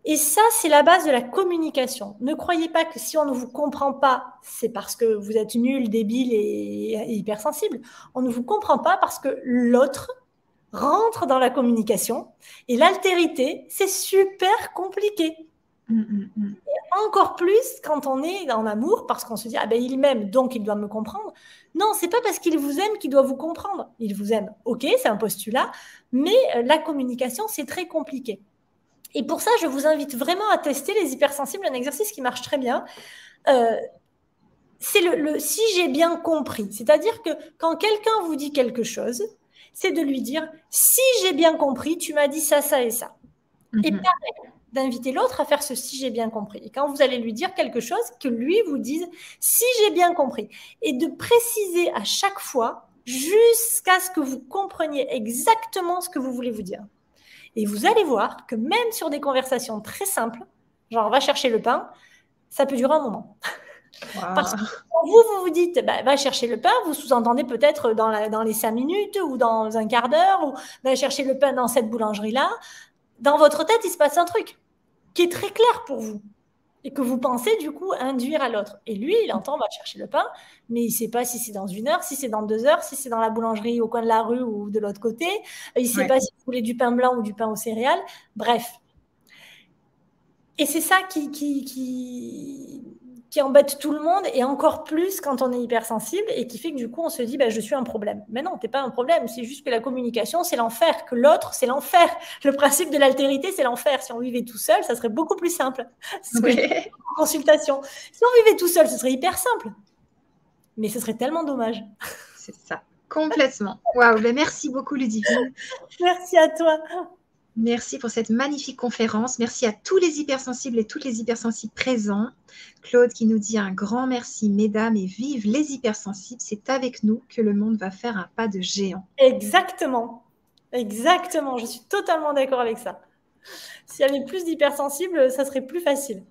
Speaker 2: Et ça, c'est la base de la communication. Ne croyez pas que si on ne vous comprend pas, c'est parce que vous êtes nul, débile et, hypersensible. On ne vous comprend pas parce que l'autre rentre dans la communication. Et l'altérité, c'est super compliqué. Mm, mm, mm. Et encore plus quand on est en amour, parce qu'on se dit ah ben il m'aime donc il doit me comprendre. Non, c'est pas parce qu'il vous aime qu'il doit vous comprendre. Il vous aime, ok, c'est un postulat, mais euh, la communication c'est très compliqué. Et pour ça, je vous invite vraiment à tester les hypersensibles, un exercice qui marche très bien. Euh, c'est le, si j'ai bien compris. C'est-à-dire que quand quelqu'un vous dit quelque chose, c'est de lui dire si j'ai bien compris, tu m'as dit ça, ça et ça. Et mhm. pareil, d'inviter l'autre à faire ce si j'ai bien compris. Et quand vous allez lui dire quelque chose, que lui vous dise si j'ai bien compris. Et de préciser à chaque fois jusqu'à ce que vous compreniez exactement ce que vous voulez vous dire. Et vous allez voir que même sur des conversations très simples, genre va chercher le pain, ça peut durer un moment. Parce que quand vous, vous vous dites, bah, va chercher le pain, vous sous-entendez peut-être dans, dans les cinq minutes ou dans un quart d'heure, ou va chercher le pain dans cette boulangerie-là. Dans votre tête, il se passe un truc qui est très clair pour vous et que vous pensez du coup induire à l'autre. Et lui, il entend, va chercher le pain, mais il ne sait pas si c'est dans une heure, si c'est dans deux heures, si c'est dans la boulangerie au coin de la rue ou de l'autre côté. Il ne sait pas si vous voulez du pain blanc ou du pain aux céréales. Bref. Et c'est ça qui, qui, qui, qui embête tout le monde et encore plus quand on est hypersensible et qui fait que du coup on se dit bah, je suis un problème. Mais non, t'es pas un problème, c'est juste que la communication c'est l'enfer, que l'autre c'est l'enfer. Le principe de l'altérité c'est l'enfer. Si on vivait tout seul, ça serait beaucoup plus simple. Consultation. Si on vivait tout seul, ce serait hyper simple. Mais ce serait tellement dommage.
Speaker 1: C'est ça, complètement. Waouh, ben merci beaucoup Ludivine.
Speaker 2: merci à toi.
Speaker 1: Merci pour cette magnifique conférence. Merci à tous les hypersensibles et toutes les hypersensibles présents. Claude qui nous dit un grand merci, mesdames, et vive les hypersensibles. C'est avec nous que le monde va faire un pas de géant.
Speaker 2: Exactement. Exactement. Je suis totalement d'accord avec ça. S'il y avait plus d'hypersensibles, ça serait plus facile.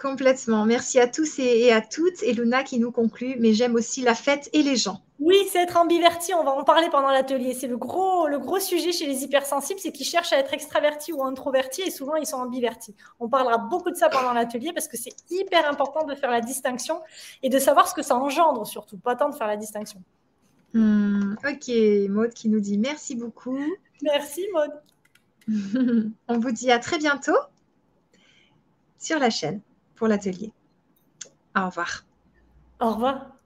Speaker 1: Complètement. Merci à tous et, à toutes. Et Luna qui nous conclut, mais j'aime aussi la fête et les gens.
Speaker 2: Oui, c'est être ambiverti. On va en parler pendant l'atelier. C'est le gros, le gros sujet chez les hypersensibles, c'est qu'ils cherchent à être extravertis ou introvertis et souvent ils sont ambivertis. On parlera beaucoup de ça pendant l'atelier parce que c'est hyper important de faire la distinction et de savoir ce que ça engendre surtout, pas tant de faire la distinction.
Speaker 1: Hmm, ok, Maud qui nous dit merci beaucoup.
Speaker 2: Merci
Speaker 1: Maud. On vous dit à très bientôt sur la chaîne pour l'atelier. Au revoir.
Speaker 2: Au revoir.